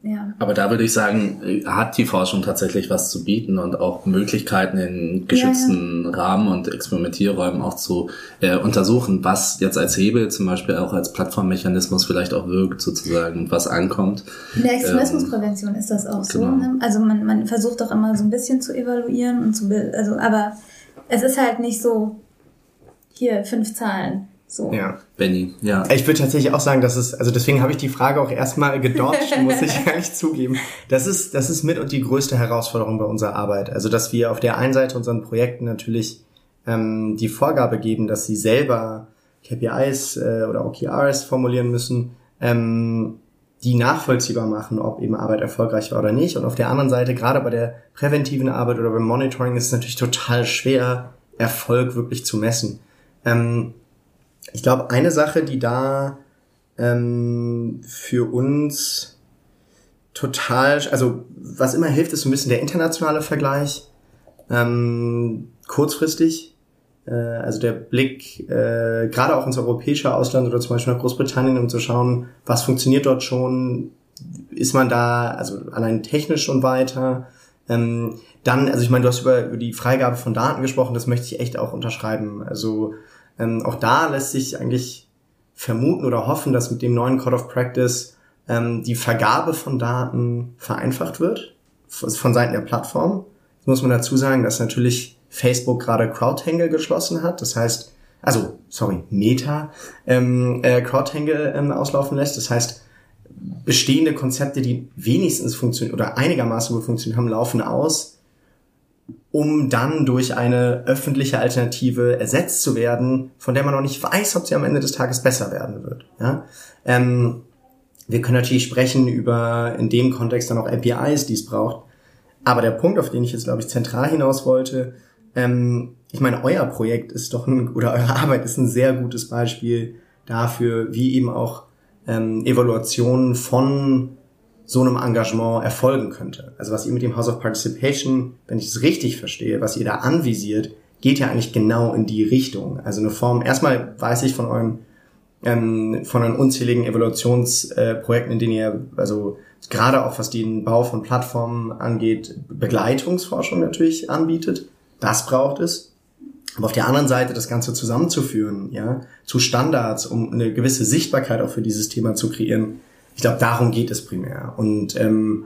S1: Ja. Aber da würde ich sagen, hat die Forschung tatsächlich was zu bieten und auch Möglichkeiten in geschützten ja, ja. Rahmen und Experimentierräumen auch zu äh, untersuchen, was jetzt als Hebel zum Beispiel auch als Plattformmechanismus vielleicht auch wirkt sozusagen und was ankommt.
S4: In der Extremismusprävention ähm, ist das auch genau. so. Ne? Also man, man versucht auch immer so ein bisschen zu evaluieren und zu, also aber es ist halt nicht so hier fünf Zahlen so.
S1: Ja. Benny, ja.
S3: Ich würde tatsächlich auch sagen, dass es, also deswegen habe ich die Frage auch erstmal gedodged, muss ich ehrlich zugeben. Das ist, das ist mit und die größte Herausforderung bei unserer Arbeit. Also, dass wir auf der einen Seite unseren Projekten natürlich ähm, die Vorgabe geben, dass sie selber KPIs äh, oder OKRs formulieren müssen, ähm, die nachvollziehbar machen, ob eben Arbeit erfolgreich war oder nicht. Und auf der anderen Seite, gerade bei der präventiven Arbeit oder beim Monitoring, ist es natürlich total schwer, Erfolg wirklich zu messen. Ähm, ich glaube, eine Sache, die da ähm, für uns total, also was immer hilft, ist so ein bisschen der internationale Vergleich. Ähm, kurzfristig, äh, also der Blick äh, gerade auch ins europäische Ausland oder zum Beispiel nach Großbritannien, um zu schauen, was funktioniert dort schon, ist man da also allein technisch schon weiter. Ähm, dann, also ich meine, du hast über, über die Freigabe von Daten gesprochen, das möchte ich echt auch unterschreiben. Also ähm, auch da lässt sich eigentlich vermuten oder hoffen, dass mit dem neuen Code of Practice ähm, die Vergabe von Daten vereinfacht wird von Seiten der Plattform. Jetzt muss man dazu sagen, dass natürlich Facebook gerade Crowdtangle geschlossen hat. Das heißt, also, sorry, Meta ähm, äh, Crowdtangle ähm, auslaufen lässt. Das heißt, bestehende Konzepte, die wenigstens funktionieren oder einigermaßen gut funktionieren haben, laufen aus um dann durch eine öffentliche Alternative ersetzt zu werden, von der man noch nicht weiß, ob sie am Ende des Tages besser werden wird. Ja? Ähm, wir können natürlich sprechen über in dem Kontext dann auch APIs, die es braucht. Aber der Punkt, auf den ich jetzt, glaube ich, zentral hinaus wollte, ähm, ich meine, euer Projekt ist doch ein, oder eure Arbeit ist ein sehr gutes Beispiel dafür, wie eben auch ähm, Evaluation von so einem Engagement erfolgen könnte. Also was ihr mit dem House of Participation, wenn ich es richtig verstehe, was ihr da anvisiert, geht ja eigentlich genau in die Richtung. Also eine Form, erstmal weiß ich von eurem, ähm, von euren unzähligen Evaluationsprojekten, äh, in denen ihr, also gerade auch was den Bau von Plattformen angeht, Begleitungsforschung natürlich anbietet. Das braucht es. Aber auf der anderen Seite das Ganze zusammenzuführen, ja, zu Standards, um eine gewisse Sichtbarkeit auch für dieses Thema zu kreieren, ich glaube, darum geht es primär. Und ähm,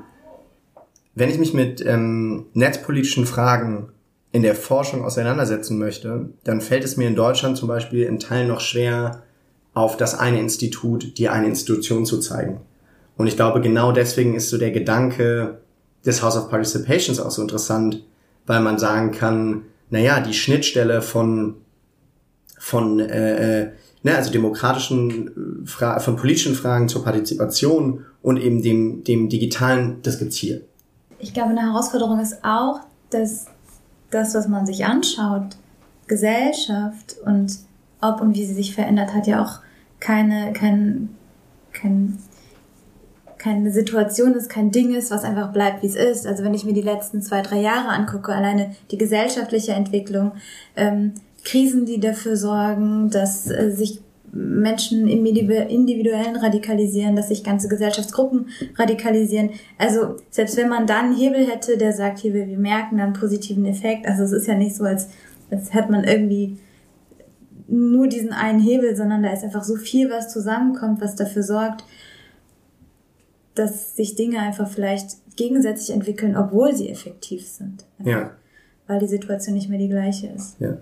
S3: wenn ich mich mit ähm, netzpolitischen Fragen in der Forschung auseinandersetzen möchte, dann fällt es mir in Deutschland zum Beispiel in Teilen noch schwer, auf das eine Institut, die eine Institution zu zeigen. Und ich glaube, genau deswegen ist so der Gedanke des House of Participations auch so interessant, weil man sagen kann, naja, die Schnittstelle von, von äh, äh ne, also demokratischen, äh, Fra von politischen Fragen zur Partizipation und eben dem, dem digitalen, das gibt's hier.
S4: Ich glaube, eine Herausforderung ist auch, dass das, was man sich anschaut, Gesellschaft und ob und wie sie sich verändert, hat ja auch keine, kein, kein, keine Situation ist, kein Ding ist, was einfach bleibt, wie es ist. Also wenn ich mir die letzten zwei, drei Jahre angucke, alleine die gesellschaftliche Entwicklung, ähm, Krisen, die dafür sorgen, dass äh, sich Menschen im individuellen radikalisieren, dass sich ganze Gesellschaftsgruppen radikalisieren. Also selbst wenn man dann einen Hebel hätte, der sagt, hier, wir merken dann einen positiven Effekt. Also es ist ja nicht so, als, als hätte man irgendwie nur diesen einen Hebel, sondern da ist einfach so viel, was zusammenkommt, was dafür sorgt, dass sich Dinge einfach vielleicht gegensätzlich entwickeln, obwohl sie effektiv sind.
S3: Ja.
S4: Weil die Situation nicht mehr die gleiche ist.
S3: Ja.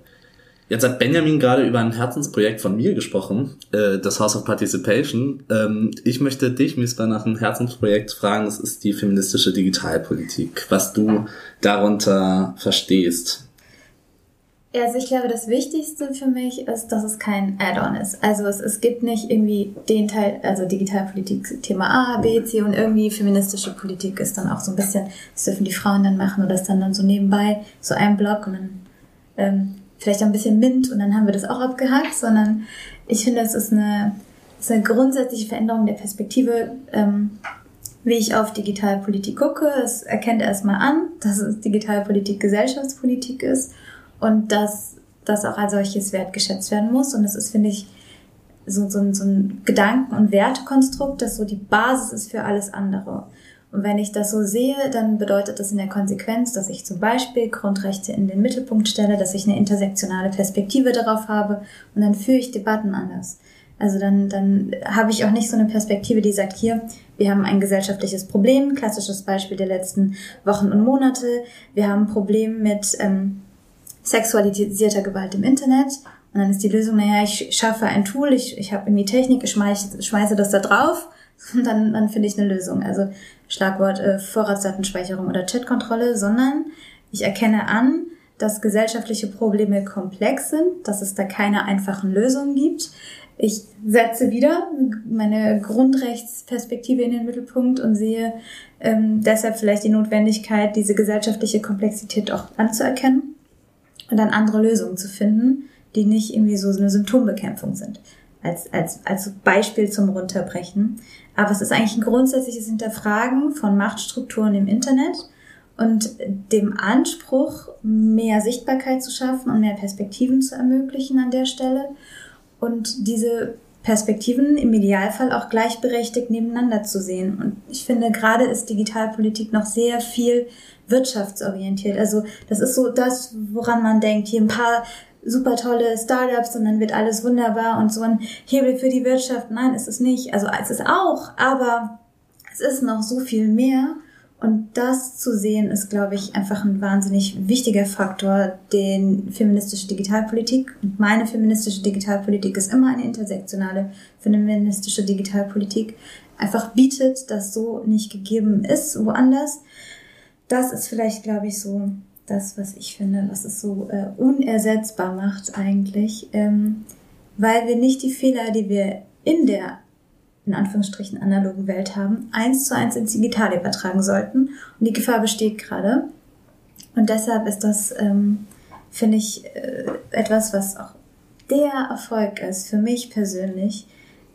S1: Jetzt hat Benjamin gerade über ein Herzensprojekt von mir gesprochen, äh, das House of Participation. Ähm, ich möchte dich, Mispa, nach einem Herzensprojekt fragen. Das ist die feministische Digitalpolitik. Was du darunter verstehst.
S4: Also ich glaube, das Wichtigste für mich ist, dass es kein Add-on ist. Also es, es gibt nicht irgendwie den Teil, also Digitalpolitik Thema A, B, C und irgendwie feministische Politik ist dann auch so ein bisschen, das dürfen die Frauen dann machen oder ist dann, dann so nebenbei so ein Block und dann ähm, vielleicht ein bisschen Mint und dann haben wir das auch abgehakt, sondern ich finde, es ist eine, ist eine grundsätzliche Veränderung der Perspektive, ähm, wie ich auf Digitalpolitik gucke. Es erkennt erstmal an, dass Digitalpolitik Gesellschaftspolitik ist und dass das auch als solches wertgeschätzt werden muss. Und das ist, finde ich, so, so, so ein Gedanken- und Wertekonstrukt, das so die Basis ist für alles andere. Und wenn ich das so sehe, dann bedeutet das in der Konsequenz, dass ich zum Beispiel Grundrechte in den Mittelpunkt stelle, dass ich eine intersektionale Perspektive darauf habe und dann führe ich Debatten anders. Also dann, dann habe ich auch nicht so eine Perspektive, die sagt, hier, wir haben ein gesellschaftliches Problem, klassisches Beispiel der letzten Wochen und Monate. Wir haben ein Problem mit ähm, sexualisierter Gewalt im Internet. Und dann ist die Lösung, naja, ich schaffe ein Tool, ich, ich habe irgendwie Technik, ich schmeiße, schmeiße das da drauf dann, dann finde ich eine Lösung. Also Schlagwort äh, Vorratsdatenspeicherung oder Chatkontrolle, sondern ich erkenne an, dass gesellschaftliche Probleme komplex sind, dass es da keine einfachen Lösungen gibt. Ich setze wieder meine Grundrechtsperspektive in den Mittelpunkt und sehe ähm, deshalb vielleicht die Notwendigkeit, diese gesellschaftliche Komplexität auch anzuerkennen und dann andere Lösungen zu finden, die nicht irgendwie so eine Symptombekämpfung sind. Als, als, als Beispiel zum Runterbrechen. Aber es ist eigentlich ein grundsätzliches Hinterfragen von Machtstrukturen im Internet und dem Anspruch, mehr Sichtbarkeit zu schaffen und mehr Perspektiven zu ermöglichen an der Stelle. Und diese Perspektiven im Idealfall auch gleichberechtigt nebeneinander zu sehen. Und ich finde, gerade ist Digitalpolitik noch sehr viel wirtschaftsorientiert. Also das ist so das, woran man denkt, hier ein paar super tolle Startups und dann wird alles wunderbar und so ein Hebel für die Wirtschaft. Nein, ist es nicht. Also es ist auch, aber es ist noch so viel mehr. Und das zu sehen, ist, glaube ich, einfach ein wahnsinnig wichtiger Faktor, den feministische Digitalpolitik und meine feministische Digitalpolitik ist immer eine intersektionale feministische Digitalpolitik einfach bietet, das so nicht gegeben ist woanders das ist vielleicht, glaube ich, so das, was ich finde, was es so äh, unersetzbar macht eigentlich, ähm, weil wir nicht die Fehler, die wir in der in Anführungsstrichen analogen Welt haben, eins zu eins ins Digitale übertragen sollten. Und die Gefahr besteht gerade. Und deshalb ist das, ähm, finde ich, äh, etwas, was auch der Erfolg ist für mich persönlich,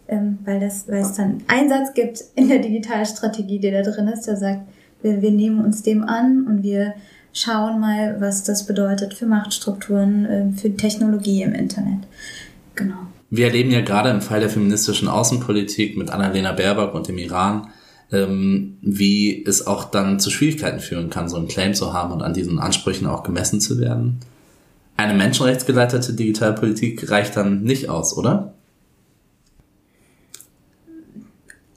S4: ähm, weil, das, weil es dann einen Satz gibt in der Digitalstrategie, der da drin ist, der sagt, wir, wir nehmen uns dem an und wir schauen mal, was das bedeutet für Machtstrukturen, ähm, für Technologie im Internet. Genau.
S1: Wir erleben ja gerade im Fall der feministischen Außenpolitik mit Annalena Baerbock und dem Iran, ähm, wie es auch dann zu Schwierigkeiten führen kann, so einen Claim zu haben und an diesen Ansprüchen auch gemessen zu werden. Eine menschenrechtsgeleitete Digitalpolitik reicht dann nicht aus, oder?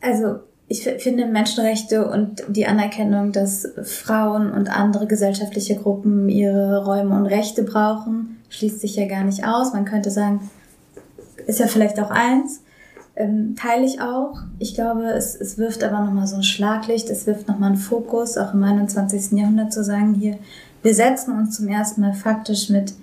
S4: Also ich finde Menschenrechte und die Anerkennung, dass Frauen und andere gesellschaftliche Gruppen ihre Räume und Rechte brauchen, schließt sich ja gar nicht aus. Man könnte sagen, ist ja vielleicht auch eins. Ähm, teile ich auch. Ich glaube, es, es wirft aber nochmal so ein Schlaglicht, es wirft nochmal einen Fokus, auch im 21. Jahrhundert zu sagen, hier, wir setzen uns zum ersten Mal faktisch mit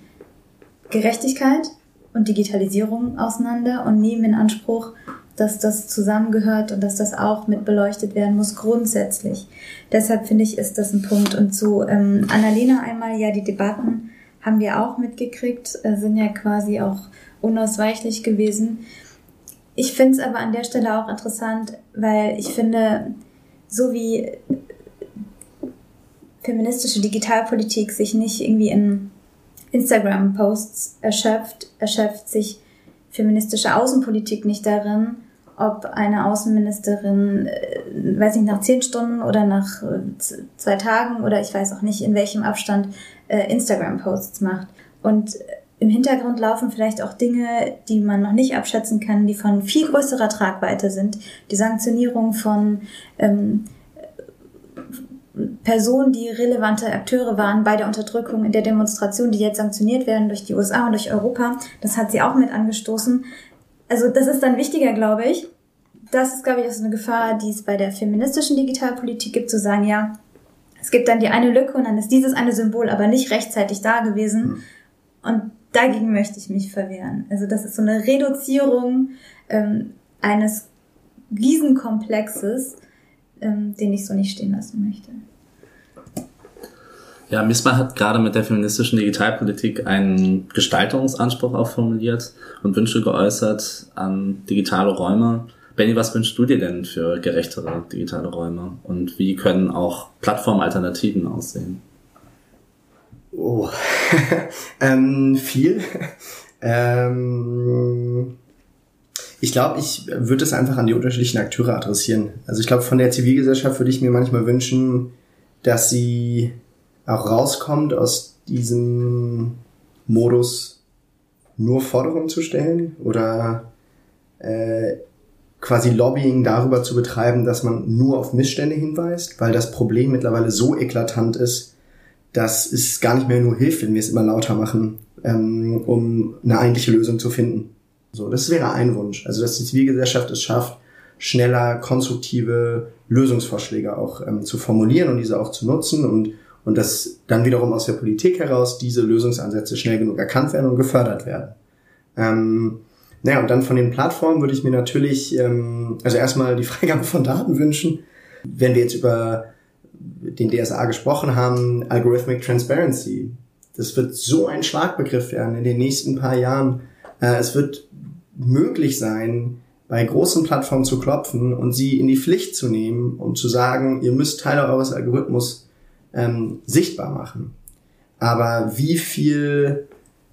S4: Gerechtigkeit und Digitalisierung auseinander und nehmen in Anspruch, dass das zusammengehört und dass das auch mit beleuchtet werden muss, grundsätzlich. Deshalb finde ich, ist das ein Punkt. Und zu ähm, Annalena einmal, ja, die Debatten haben wir auch mitgekriegt, äh, sind ja quasi auch unausweichlich gewesen. Ich finde es aber an der Stelle auch interessant, weil ich finde, so wie feministische Digitalpolitik sich nicht irgendwie in Instagram-Posts erschöpft, erschöpft sich feministische Außenpolitik nicht darin, ob eine Außenministerin, äh, weiß nicht, nach zehn Stunden oder nach äh, zwei Tagen oder ich weiß auch nicht, in welchem Abstand äh, Instagram-Posts macht. Und im Hintergrund laufen vielleicht auch Dinge, die man noch nicht abschätzen kann, die von viel größerer Tragweite sind. Die Sanktionierung von ähm, Personen, die relevante Akteure waren bei der Unterdrückung in der Demonstration, die jetzt sanktioniert werden durch die USA und durch Europa. Das hat sie auch mit angestoßen. Also das ist dann wichtiger, glaube ich. Das ist, glaube ich, auch so eine Gefahr, die es bei der feministischen Digitalpolitik gibt, zu sagen, ja, es gibt dann die eine Lücke und dann ist dieses eine Symbol aber nicht rechtzeitig da gewesen. Mhm. Und dagegen möchte ich mich verwehren. Also das ist so eine Reduzierung ähm, eines Riesenkomplexes, ähm, den ich so nicht stehen lassen möchte.
S1: Ja, MISMA hat gerade mit der feministischen Digitalpolitik einen Gestaltungsanspruch auch formuliert und Wünsche geäußert an digitale Räume. Benny, was wünschst du dir denn für gerechtere digitale Räume? Und wie können auch Plattformalternativen aussehen?
S3: Oh, ähm, viel. ähm, ich glaube, ich würde es einfach an die unterschiedlichen Akteure adressieren. Also ich glaube, von der Zivilgesellschaft würde ich mir manchmal wünschen, dass sie auch rauskommt aus diesem Modus, nur Forderungen zu stellen oder äh, quasi Lobbying darüber zu betreiben, dass man nur auf Missstände hinweist, weil das Problem mittlerweile so eklatant ist, dass es gar nicht mehr nur hilft, wenn wir es immer lauter machen, ähm, um eine eigentliche Lösung zu finden. So, das wäre ein Wunsch. Also, dass die Zivilgesellschaft es schafft, schneller konstruktive Lösungsvorschläge auch ähm, zu formulieren und diese auch zu nutzen und und dass dann wiederum aus der Politik heraus diese Lösungsansätze schnell genug erkannt werden und gefördert werden. Ähm, naja, und dann von den Plattformen würde ich mir natürlich, ähm, also erstmal die Freigabe von Daten wünschen. Wenn wir jetzt über den DSA gesprochen haben, Algorithmic Transparency, das wird so ein Schlagbegriff werden in den nächsten paar Jahren. Äh, es wird möglich sein, bei großen Plattformen zu klopfen und sie in die Pflicht zu nehmen und zu sagen, ihr müsst Teile eures Algorithmus ähm, sichtbar machen. Aber wie viel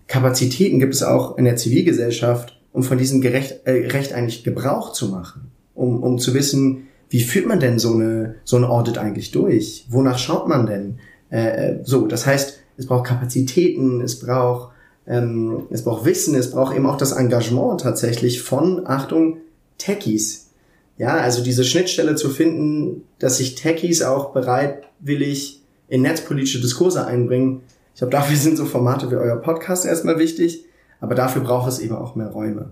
S3: Kapazitäten gibt es auch in der Zivilgesellschaft, um von diesem Gerecht, äh, Recht eigentlich Gebrauch zu machen? Um, um zu wissen, wie führt man denn so eine, so ein Audit eigentlich durch? Wonach schaut man denn? Äh, äh, so, das heißt, es braucht Kapazitäten, es braucht, ähm, es braucht Wissen, es braucht eben auch das Engagement tatsächlich von, Achtung, Techies. Ja, also diese Schnittstelle zu finden, dass sich Techies auch bereitwillig in netzpolitische Diskurse einbringen. Ich glaube, dafür sind so Formate wie euer Podcast erstmal wichtig, aber dafür braucht es eben auch mehr Räume.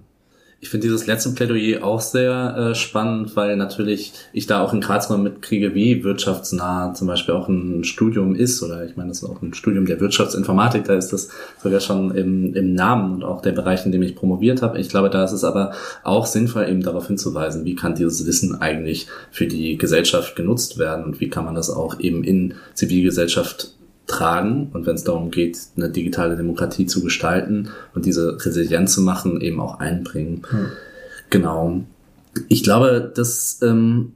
S1: Ich finde dieses letzte Plädoyer auch sehr äh, spannend, weil natürlich ich da auch in Karlsruhe mitkriege, wie wirtschaftsnah zum Beispiel auch ein Studium ist. Oder ich meine, das ist auch ein Studium der Wirtschaftsinformatik, da ist das sogar schon im, im Namen und auch der Bereich, in dem ich promoviert habe. Ich glaube, da ist es aber auch sinnvoll, eben darauf hinzuweisen, wie kann dieses Wissen eigentlich für die Gesellschaft genutzt werden und wie kann man das auch eben in Zivilgesellschaft tragen und wenn es darum geht, eine digitale Demokratie zu gestalten und diese resilient zu machen, eben auch einbringen. Hm. Genau. Ich glaube, das ähm,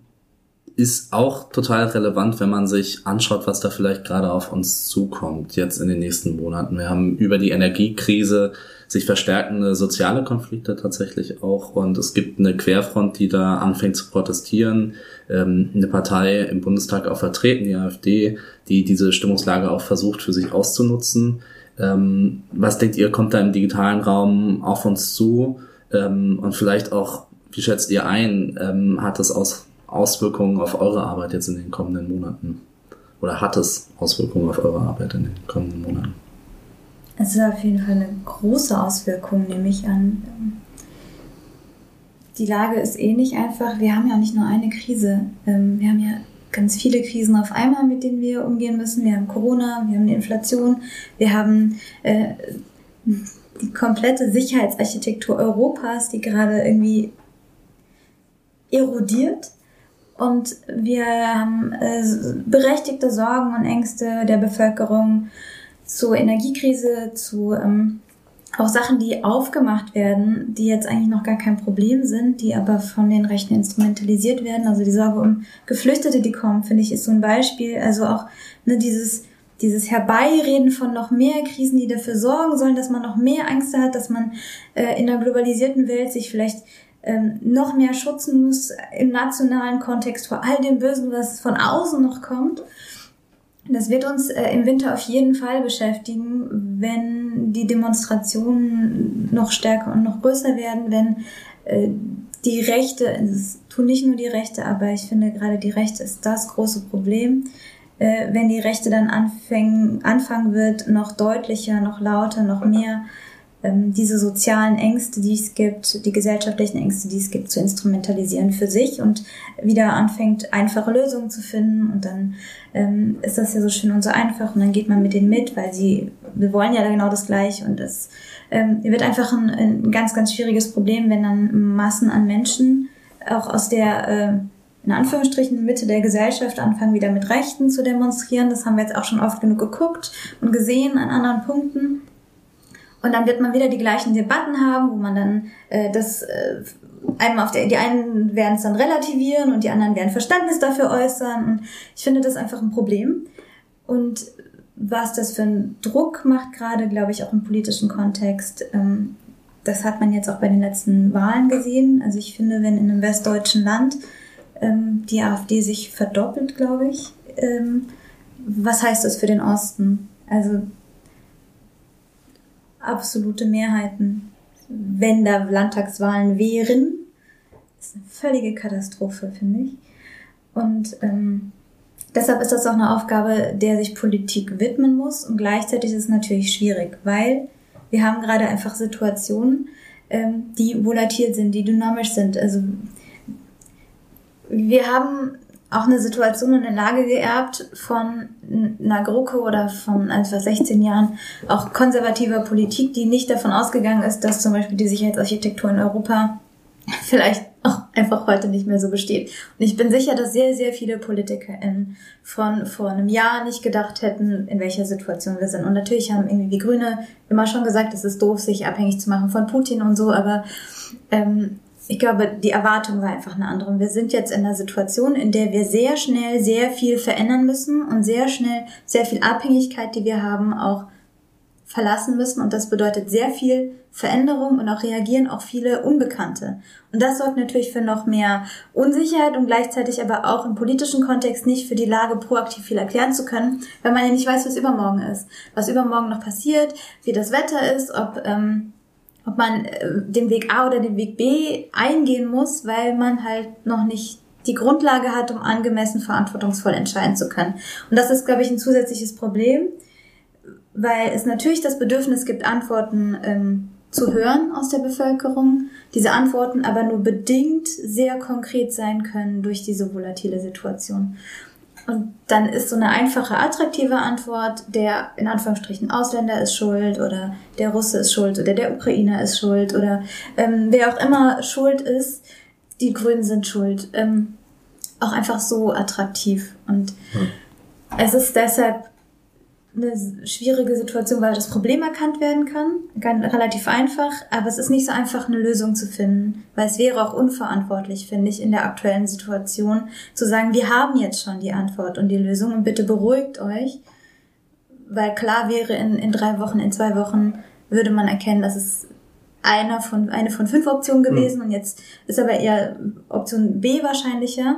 S1: ist auch total relevant, wenn man sich anschaut, was da vielleicht gerade auf uns zukommt, jetzt in den nächsten Monaten. Wir haben über die Energiekrise sich verstärkende soziale Konflikte tatsächlich auch und es gibt eine Querfront, die da anfängt zu protestieren, ähm, eine Partei im Bundestag auch vertreten, die AfD, die diese Stimmungslage auch versucht für sich auszunutzen. Ähm, was denkt ihr, kommt da im digitalen Raum auf uns zu? Ähm, und vielleicht auch, wie schätzt ihr ein, hat das aus Auswirkungen auf eure Arbeit jetzt in den kommenden Monaten? Oder hat es Auswirkungen auf eure Arbeit in den kommenden Monaten?
S4: Es ist auf jeden Fall eine große Auswirkung, nehme ich an. Die Lage ist eh nicht einfach. Wir haben ja nicht nur eine Krise. Ähm, wir haben ja ganz viele Krisen auf einmal, mit denen wir umgehen müssen. Wir haben Corona, wir haben die Inflation, wir haben äh, die komplette Sicherheitsarchitektur Europas, die gerade irgendwie erodiert. Und wir haben äh, berechtigte Sorgen und Ängste der Bevölkerung zur Energiekrise, zu ähm, auch Sachen, die aufgemacht werden, die jetzt eigentlich noch gar kein Problem sind, die aber von den Rechten instrumentalisiert werden. Also die Sorge um Geflüchtete, die kommen, finde ich, ist so ein Beispiel. Also auch ne, dieses dieses Herbeireden von noch mehr Krisen, die dafür sorgen sollen, dass man noch mehr Ängste hat, dass man äh, in einer globalisierten Welt sich vielleicht ähm, noch mehr schützen muss im nationalen Kontext vor all dem Bösen, was von außen noch kommt. Das wird uns äh, im Winter auf jeden Fall beschäftigen, wenn die Demonstrationen noch stärker und noch größer werden, wenn äh, die Rechte, es tun nicht nur die Rechte, aber ich finde gerade die Rechte ist das große Problem. Äh, wenn die Rechte dann anfangen, anfangen wird, noch deutlicher, noch lauter, noch mehr diese sozialen Ängste, die es gibt, die gesellschaftlichen Ängste, die es gibt, zu instrumentalisieren für sich und wieder anfängt, einfache Lösungen zu finden. Und dann ähm, ist das ja so schön und so einfach und dann geht man mit denen mit, weil sie, wir wollen ja genau das Gleiche und es ähm, wird einfach ein, ein ganz, ganz schwieriges Problem, wenn dann Massen an Menschen auch aus der äh, in Anführungsstrichen Mitte der Gesellschaft anfangen, wieder mit Rechten zu demonstrieren. Das haben wir jetzt auch schon oft genug geguckt und gesehen an anderen Punkten. Und dann wird man wieder die gleichen Debatten haben, wo man dann äh, das äh, einmal auf der, die einen werden es dann relativieren und die anderen werden Verständnis dafür äußern. Und ich finde das einfach ein Problem. Und was das für einen Druck macht, gerade, glaube ich, auch im politischen Kontext, ähm, das hat man jetzt auch bei den letzten Wahlen gesehen. Also ich finde, wenn in einem westdeutschen Land ähm, die AfD sich verdoppelt, glaube ich, ähm, was heißt das für den Osten? Also absolute Mehrheiten, wenn da Landtagswahlen wären. Das ist eine völlige Katastrophe, finde ich. Und ähm, deshalb ist das auch eine Aufgabe, der sich Politik widmen muss. Und gleichzeitig ist es natürlich schwierig, weil wir haben gerade einfach Situationen, ähm, die volatil sind, die dynamisch sind. Also wir haben auch eine Situation und eine Lage geerbt von einer GroKo oder von etwa 16 Jahren auch konservativer Politik, die nicht davon ausgegangen ist, dass zum Beispiel die Sicherheitsarchitektur in Europa vielleicht auch einfach heute nicht mehr so besteht. Und ich bin sicher, dass sehr, sehr viele PolitikerInnen von vor einem Jahr nicht gedacht hätten, in welcher Situation wir sind. Und natürlich haben irgendwie die Grüne immer schon gesagt, es ist doof, sich abhängig zu machen von Putin und so, aber ähm, ich glaube, die Erwartung war einfach eine andere. Wir sind jetzt in einer Situation, in der wir sehr schnell sehr viel verändern müssen und sehr schnell sehr viel Abhängigkeit, die wir haben, auch verlassen müssen. Und das bedeutet sehr viel Veränderung und auch reagieren auch viele Unbekannte. Und das sorgt natürlich für noch mehr Unsicherheit und gleichzeitig aber auch im politischen Kontext nicht für die Lage proaktiv viel erklären zu können, weil man ja nicht weiß, was übermorgen ist, was übermorgen noch passiert, wie das Wetter ist, ob ähm, ob man äh, den Weg A oder den Weg B eingehen muss, weil man halt noch nicht die Grundlage hat, um angemessen verantwortungsvoll entscheiden zu können. Und das ist, glaube ich, ein zusätzliches Problem, weil es natürlich das Bedürfnis gibt, Antworten ähm, zu hören aus der Bevölkerung, diese Antworten aber nur bedingt sehr konkret sein können durch diese volatile Situation. Und dann ist so eine einfache, attraktive Antwort, der in Anführungsstrichen Ausländer ist schuld oder der Russe ist schuld oder der Ukrainer ist schuld oder ähm, wer auch immer schuld ist, die Grünen sind schuld. Ähm, auch einfach so attraktiv. Und hm. es ist deshalb eine schwierige Situation, weil das Problem erkannt werden kann, relativ einfach, aber es ist nicht so einfach, eine Lösung zu finden, weil es wäre auch unverantwortlich, finde ich, in der aktuellen Situation zu sagen, wir haben jetzt schon die Antwort und die Lösung und bitte beruhigt euch, weil klar wäre, in, in drei Wochen, in zwei Wochen würde man erkennen, dass es einer von, eine von fünf Optionen gewesen mhm. und jetzt ist aber eher Option B wahrscheinlicher.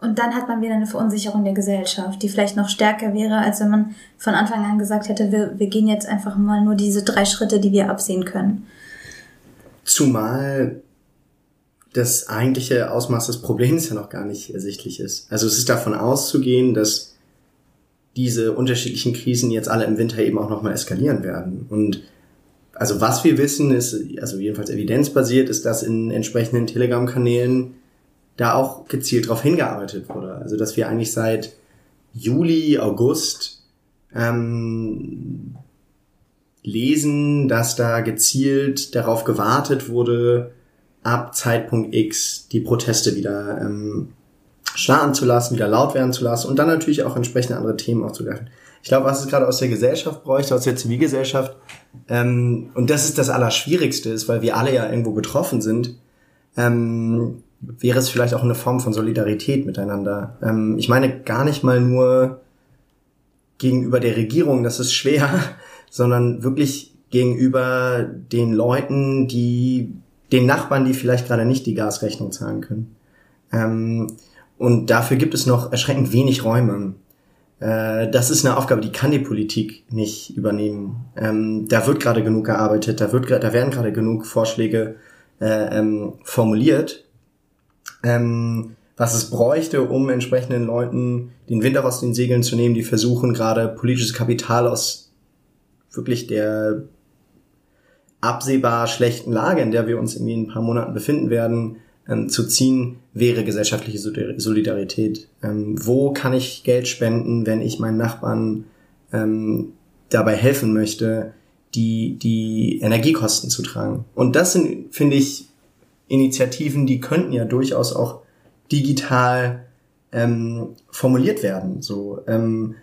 S4: Und dann hat man wieder eine Verunsicherung der Gesellschaft, die vielleicht noch stärker wäre, als wenn man von Anfang an gesagt hätte, wir, wir gehen jetzt einfach mal nur diese drei Schritte, die wir absehen können.
S3: Zumal das eigentliche Ausmaß des Problems ja noch gar nicht ersichtlich ist. Also es ist davon auszugehen, dass diese unterschiedlichen Krisen jetzt alle im Winter eben auch nochmal eskalieren werden. Und also was wir wissen, ist, also jedenfalls evidenzbasiert, ist, dass in entsprechenden Telegram-Kanälen da auch gezielt darauf hingearbeitet wurde. Also dass wir eigentlich seit Juli, August ähm, lesen, dass da gezielt darauf gewartet wurde, ab Zeitpunkt X die Proteste wieder ähm, starten zu lassen, wieder laut werden zu lassen und dann natürlich auch entsprechende andere Themen aufzugreifen. Ich glaube, was es gerade aus der Gesellschaft bräuchte, aus der Zivilgesellschaft, ähm, und das ist das Allerschwierigste, ist, weil wir alle ja irgendwo betroffen sind, ähm, wäre es vielleicht auch eine Form von Solidarität miteinander. Ähm, ich meine gar nicht mal nur gegenüber der Regierung, das ist schwer, sondern wirklich gegenüber den Leuten, die den Nachbarn, die vielleicht gerade nicht die Gasrechnung zahlen können. Ähm, und dafür gibt es noch erschreckend wenig Räume. Äh, das ist eine Aufgabe, die kann die Politik nicht übernehmen. Ähm, da wird gerade genug gearbeitet, da, wird, da werden gerade genug Vorschläge äh, ähm, formuliert, ähm, was es bräuchte, um entsprechenden Leuten den Wind aus den Segeln zu nehmen, die versuchen gerade politisches Kapital aus wirklich der absehbar schlechten Lage, in der wir uns irgendwie in ein paar Monaten befinden werden, ähm, zu ziehen, wäre gesellschaftliche Solidarität. Ähm, wo kann ich Geld spenden, wenn ich meinen Nachbarn ähm, dabei helfen möchte, die, die Energiekosten zu tragen? Und das sind, finde ich, Initiativen, die könnten ja durchaus auch digital ähm, formuliert werden. So, ähm,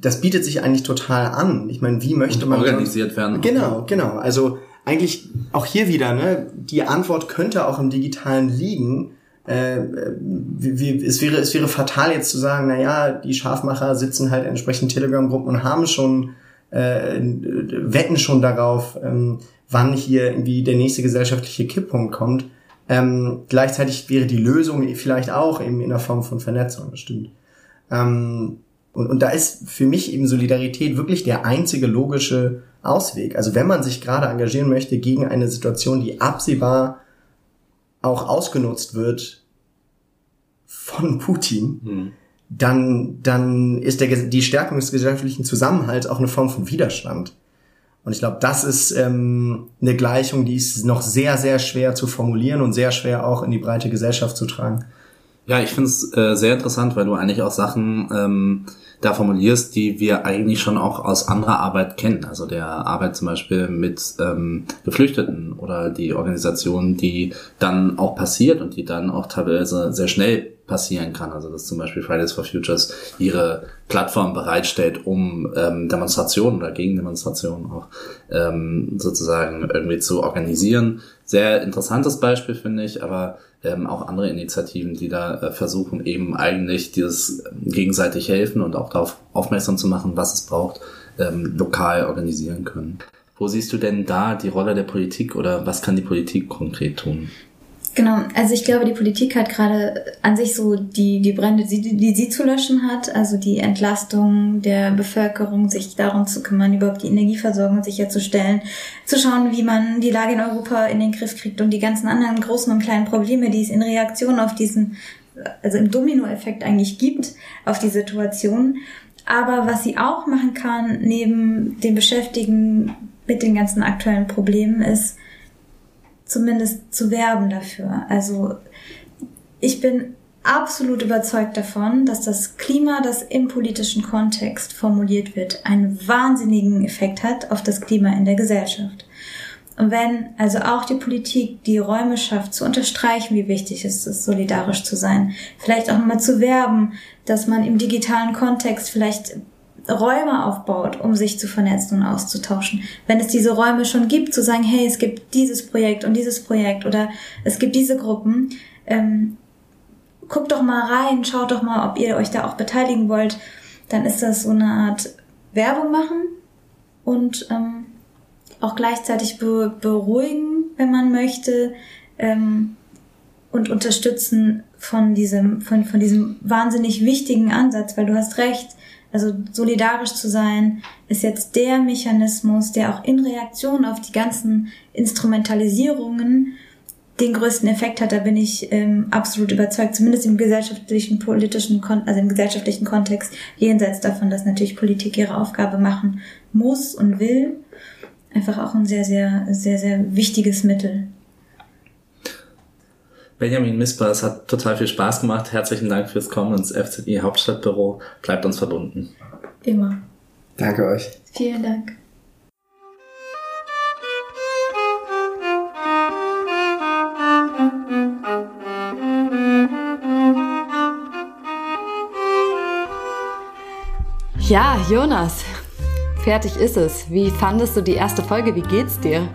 S3: das bietet sich eigentlich total an. Ich meine, wie möchte
S1: Und
S3: man
S1: organisiert werden?
S3: Genau, genau. Also eigentlich auch hier wieder, ne, die Antwort könnte auch im Digitalen liegen. Äh, wie, wie, es, wäre, es wäre fatal jetzt zu sagen, na ja, die Scharfmacher sitzen halt in entsprechenden Telegram-Gruppen und haben schon, äh, wetten schon darauf, ähm, wann hier irgendwie der nächste gesellschaftliche Kipppunkt kommt. Ähm, gleichzeitig wäre die Lösung vielleicht auch eben in der Form von Vernetzung, das stimmt. Ähm, und, und da ist für mich eben Solidarität wirklich der einzige logische Ausweg. Also wenn man sich gerade engagieren möchte gegen eine Situation, die absehbar auch ausgenutzt wird von Putin, hm. dann, dann ist der, die Stärkung des gesellschaftlichen Zusammenhalts auch eine Form von Widerstand. Und ich glaube, das ist ähm, eine Gleichung, die ist noch sehr, sehr schwer zu formulieren und sehr schwer auch in die breite Gesellschaft zu tragen.
S1: Ja, ich finde es äh, sehr interessant, weil du eigentlich auch Sachen ähm, da formulierst, die wir eigentlich schon auch aus anderer Arbeit kennen. Also der Arbeit zum Beispiel mit ähm, Geflüchteten oder die Organisation, die dann auch passiert und die dann auch teilweise sehr schnell passieren kann. Also dass zum Beispiel Fridays for Futures ihre Plattform bereitstellt, um ähm, Demonstrationen oder Gegendemonstrationen auch ähm, sozusagen irgendwie zu organisieren. Sehr interessantes Beispiel finde ich, aber ähm, auch andere Initiativen, die da äh, versuchen, eben eigentlich dieses gegenseitig helfen und auch darauf aufmerksam zu machen, was es braucht, ähm, lokal organisieren können. Wo siehst du denn da die Rolle der Politik oder was kann die Politik konkret tun?
S4: Genau, also ich glaube, die Politik hat gerade an sich so die, die Brände, die, die sie zu löschen hat, also die Entlastung der Bevölkerung, sich darum zu kümmern, überhaupt die Energieversorgung sicherzustellen, zu schauen, wie man die Lage in Europa in den Griff kriegt und die ganzen anderen großen und kleinen Probleme, die es in Reaktion auf diesen, also im Dominoeffekt eigentlich gibt, auf die Situation. Aber was sie auch machen kann, neben dem Beschäftigen mit den ganzen aktuellen Problemen, ist, zumindest zu werben dafür. Also ich bin absolut überzeugt davon, dass das Klima, das im politischen Kontext formuliert wird, einen wahnsinnigen Effekt hat auf das Klima in der Gesellschaft. Und wenn also auch die Politik die Räume schafft, zu unterstreichen, wie wichtig es ist, solidarisch zu sein, vielleicht auch nochmal zu werben, dass man im digitalen Kontext vielleicht Räume aufbaut, um sich zu vernetzen und auszutauschen. Wenn es diese Räume schon gibt, zu sagen, hey, es gibt dieses Projekt und dieses Projekt oder es gibt diese Gruppen, ähm, guckt doch mal rein, schaut doch mal, ob ihr euch da auch beteiligen wollt, dann ist das so eine Art Werbung machen und ähm, auch gleichzeitig be beruhigen, wenn man möchte, ähm, und unterstützen von diesem, von, von diesem wahnsinnig wichtigen Ansatz, weil du hast recht, also solidarisch zu sein, ist jetzt der Mechanismus, der auch in Reaktion auf die ganzen Instrumentalisierungen den größten Effekt hat. Da bin ich ähm, absolut überzeugt, zumindest im gesellschaftlichen, politischen, Kon also im gesellschaftlichen Kontext, jenseits davon, dass natürlich Politik ihre Aufgabe machen muss und will. Einfach auch ein sehr, sehr, sehr, sehr wichtiges Mittel.
S1: Benjamin Misper, es hat total viel Spaß gemacht. Herzlichen Dank fürs Kommen ins FZI Hauptstadtbüro. Bleibt uns verbunden.
S4: Immer.
S3: Danke euch.
S4: Vielen Dank.
S2: Ja, Jonas, fertig ist es. Wie fandest du die erste Folge? Wie geht's dir?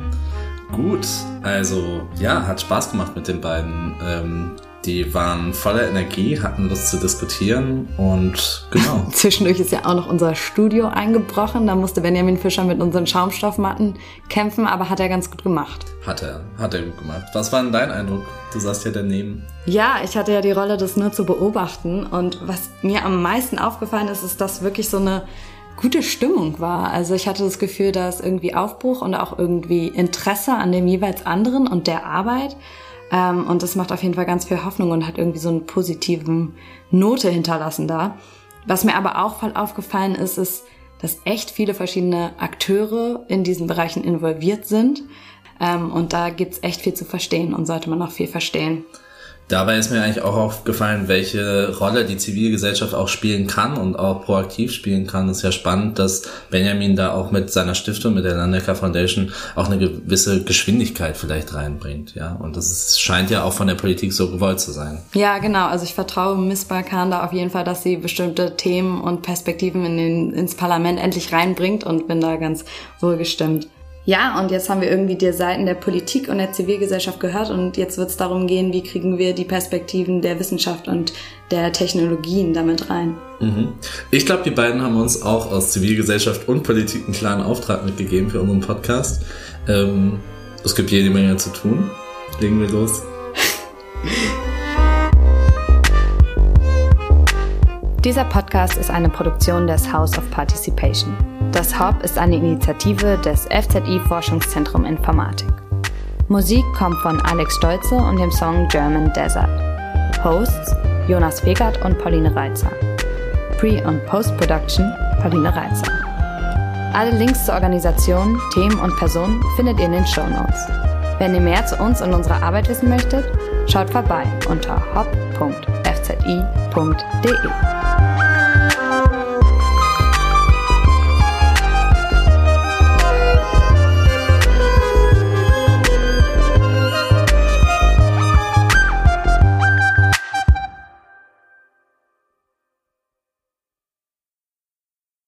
S1: Gut, also ja, hat Spaß gemacht mit den beiden. Ähm, Die waren voller Energie, hatten Lust zu diskutieren und genau.
S2: Zwischendurch ist ja auch noch unser Studio eingebrochen. Da musste Benjamin Fischer mit unseren Schaumstoffmatten kämpfen, aber hat er ganz gut gemacht.
S1: Hat er, hat er gut gemacht. Was war denn dein Eindruck? Du saßt ja daneben.
S2: Ja, ich hatte ja die Rolle, das nur zu beobachten. Und was mir am meisten aufgefallen ist, ist, dass wirklich so eine gute Stimmung war. Also ich hatte das Gefühl, dass irgendwie Aufbruch und auch irgendwie Interesse an dem jeweils anderen und der Arbeit. Ähm, und das macht auf jeden Fall ganz viel Hoffnung und hat irgendwie so eine positiven Note hinterlassen da. Was mir aber auch voll aufgefallen ist, ist, dass echt viele verschiedene Akteure in diesen Bereichen involviert sind. Ähm, und da gibt's echt viel zu verstehen und sollte man noch viel verstehen.
S1: Dabei ist mir eigentlich auch aufgefallen, welche Rolle die Zivilgesellschaft auch spielen kann und auch proaktiv spielen kann. Es ist ja spannend, dass Benjamin da auch mit seiner Stiftung, mit der Landecker Foundation, auch eine gewisse Geschwindigkeit vielleicht reinbringt. Ja, und das ist, scheint ja auch von der Politik so gewollt zu sein.
S2: Ja, genau. Also ich vertraue Miss Balkan da auf jeden Fall, dass sie bestimmte Themen und Perspektiven in den, ins Parlament endlich reinbringt und bin da ganz wohlgestimmt. Ja, und jetzt haben wir irgendwie die Seiten der Politik und der Zivilgesellschaft gehört und jetzt wird es darum gehen, wie kriegen wir die Perspektiven der Wissenschaft und der Technologien damit rein.
S1: Mhm. Ich glaube, die beiden haben uns auch aus Zivilgesellschaft und Politik einen klaren Auftrag mitgegeben für unseren Podcast. Ähm, es gibt jede Menge zu tun. Legen wir los.
S2: Dieser Podcast ist eine Produktion des House of Participation. Das HOP ist eine Initiative des FZI Forschungszentrum Informatik. Musik kommt von Alex Stolze und dem Song German Desert. Hosts Jonas Wegert und Pauline Reitzer. Pre- und Post-Production Pauline Reitzer. Alle Links zur Organisation, Themen und Personen findet ihr in den Show Notes. Wenn ihr mehr zu uns und unserer Arbeit wissen möchtet, schaut vorbei unter hop.fzi.de.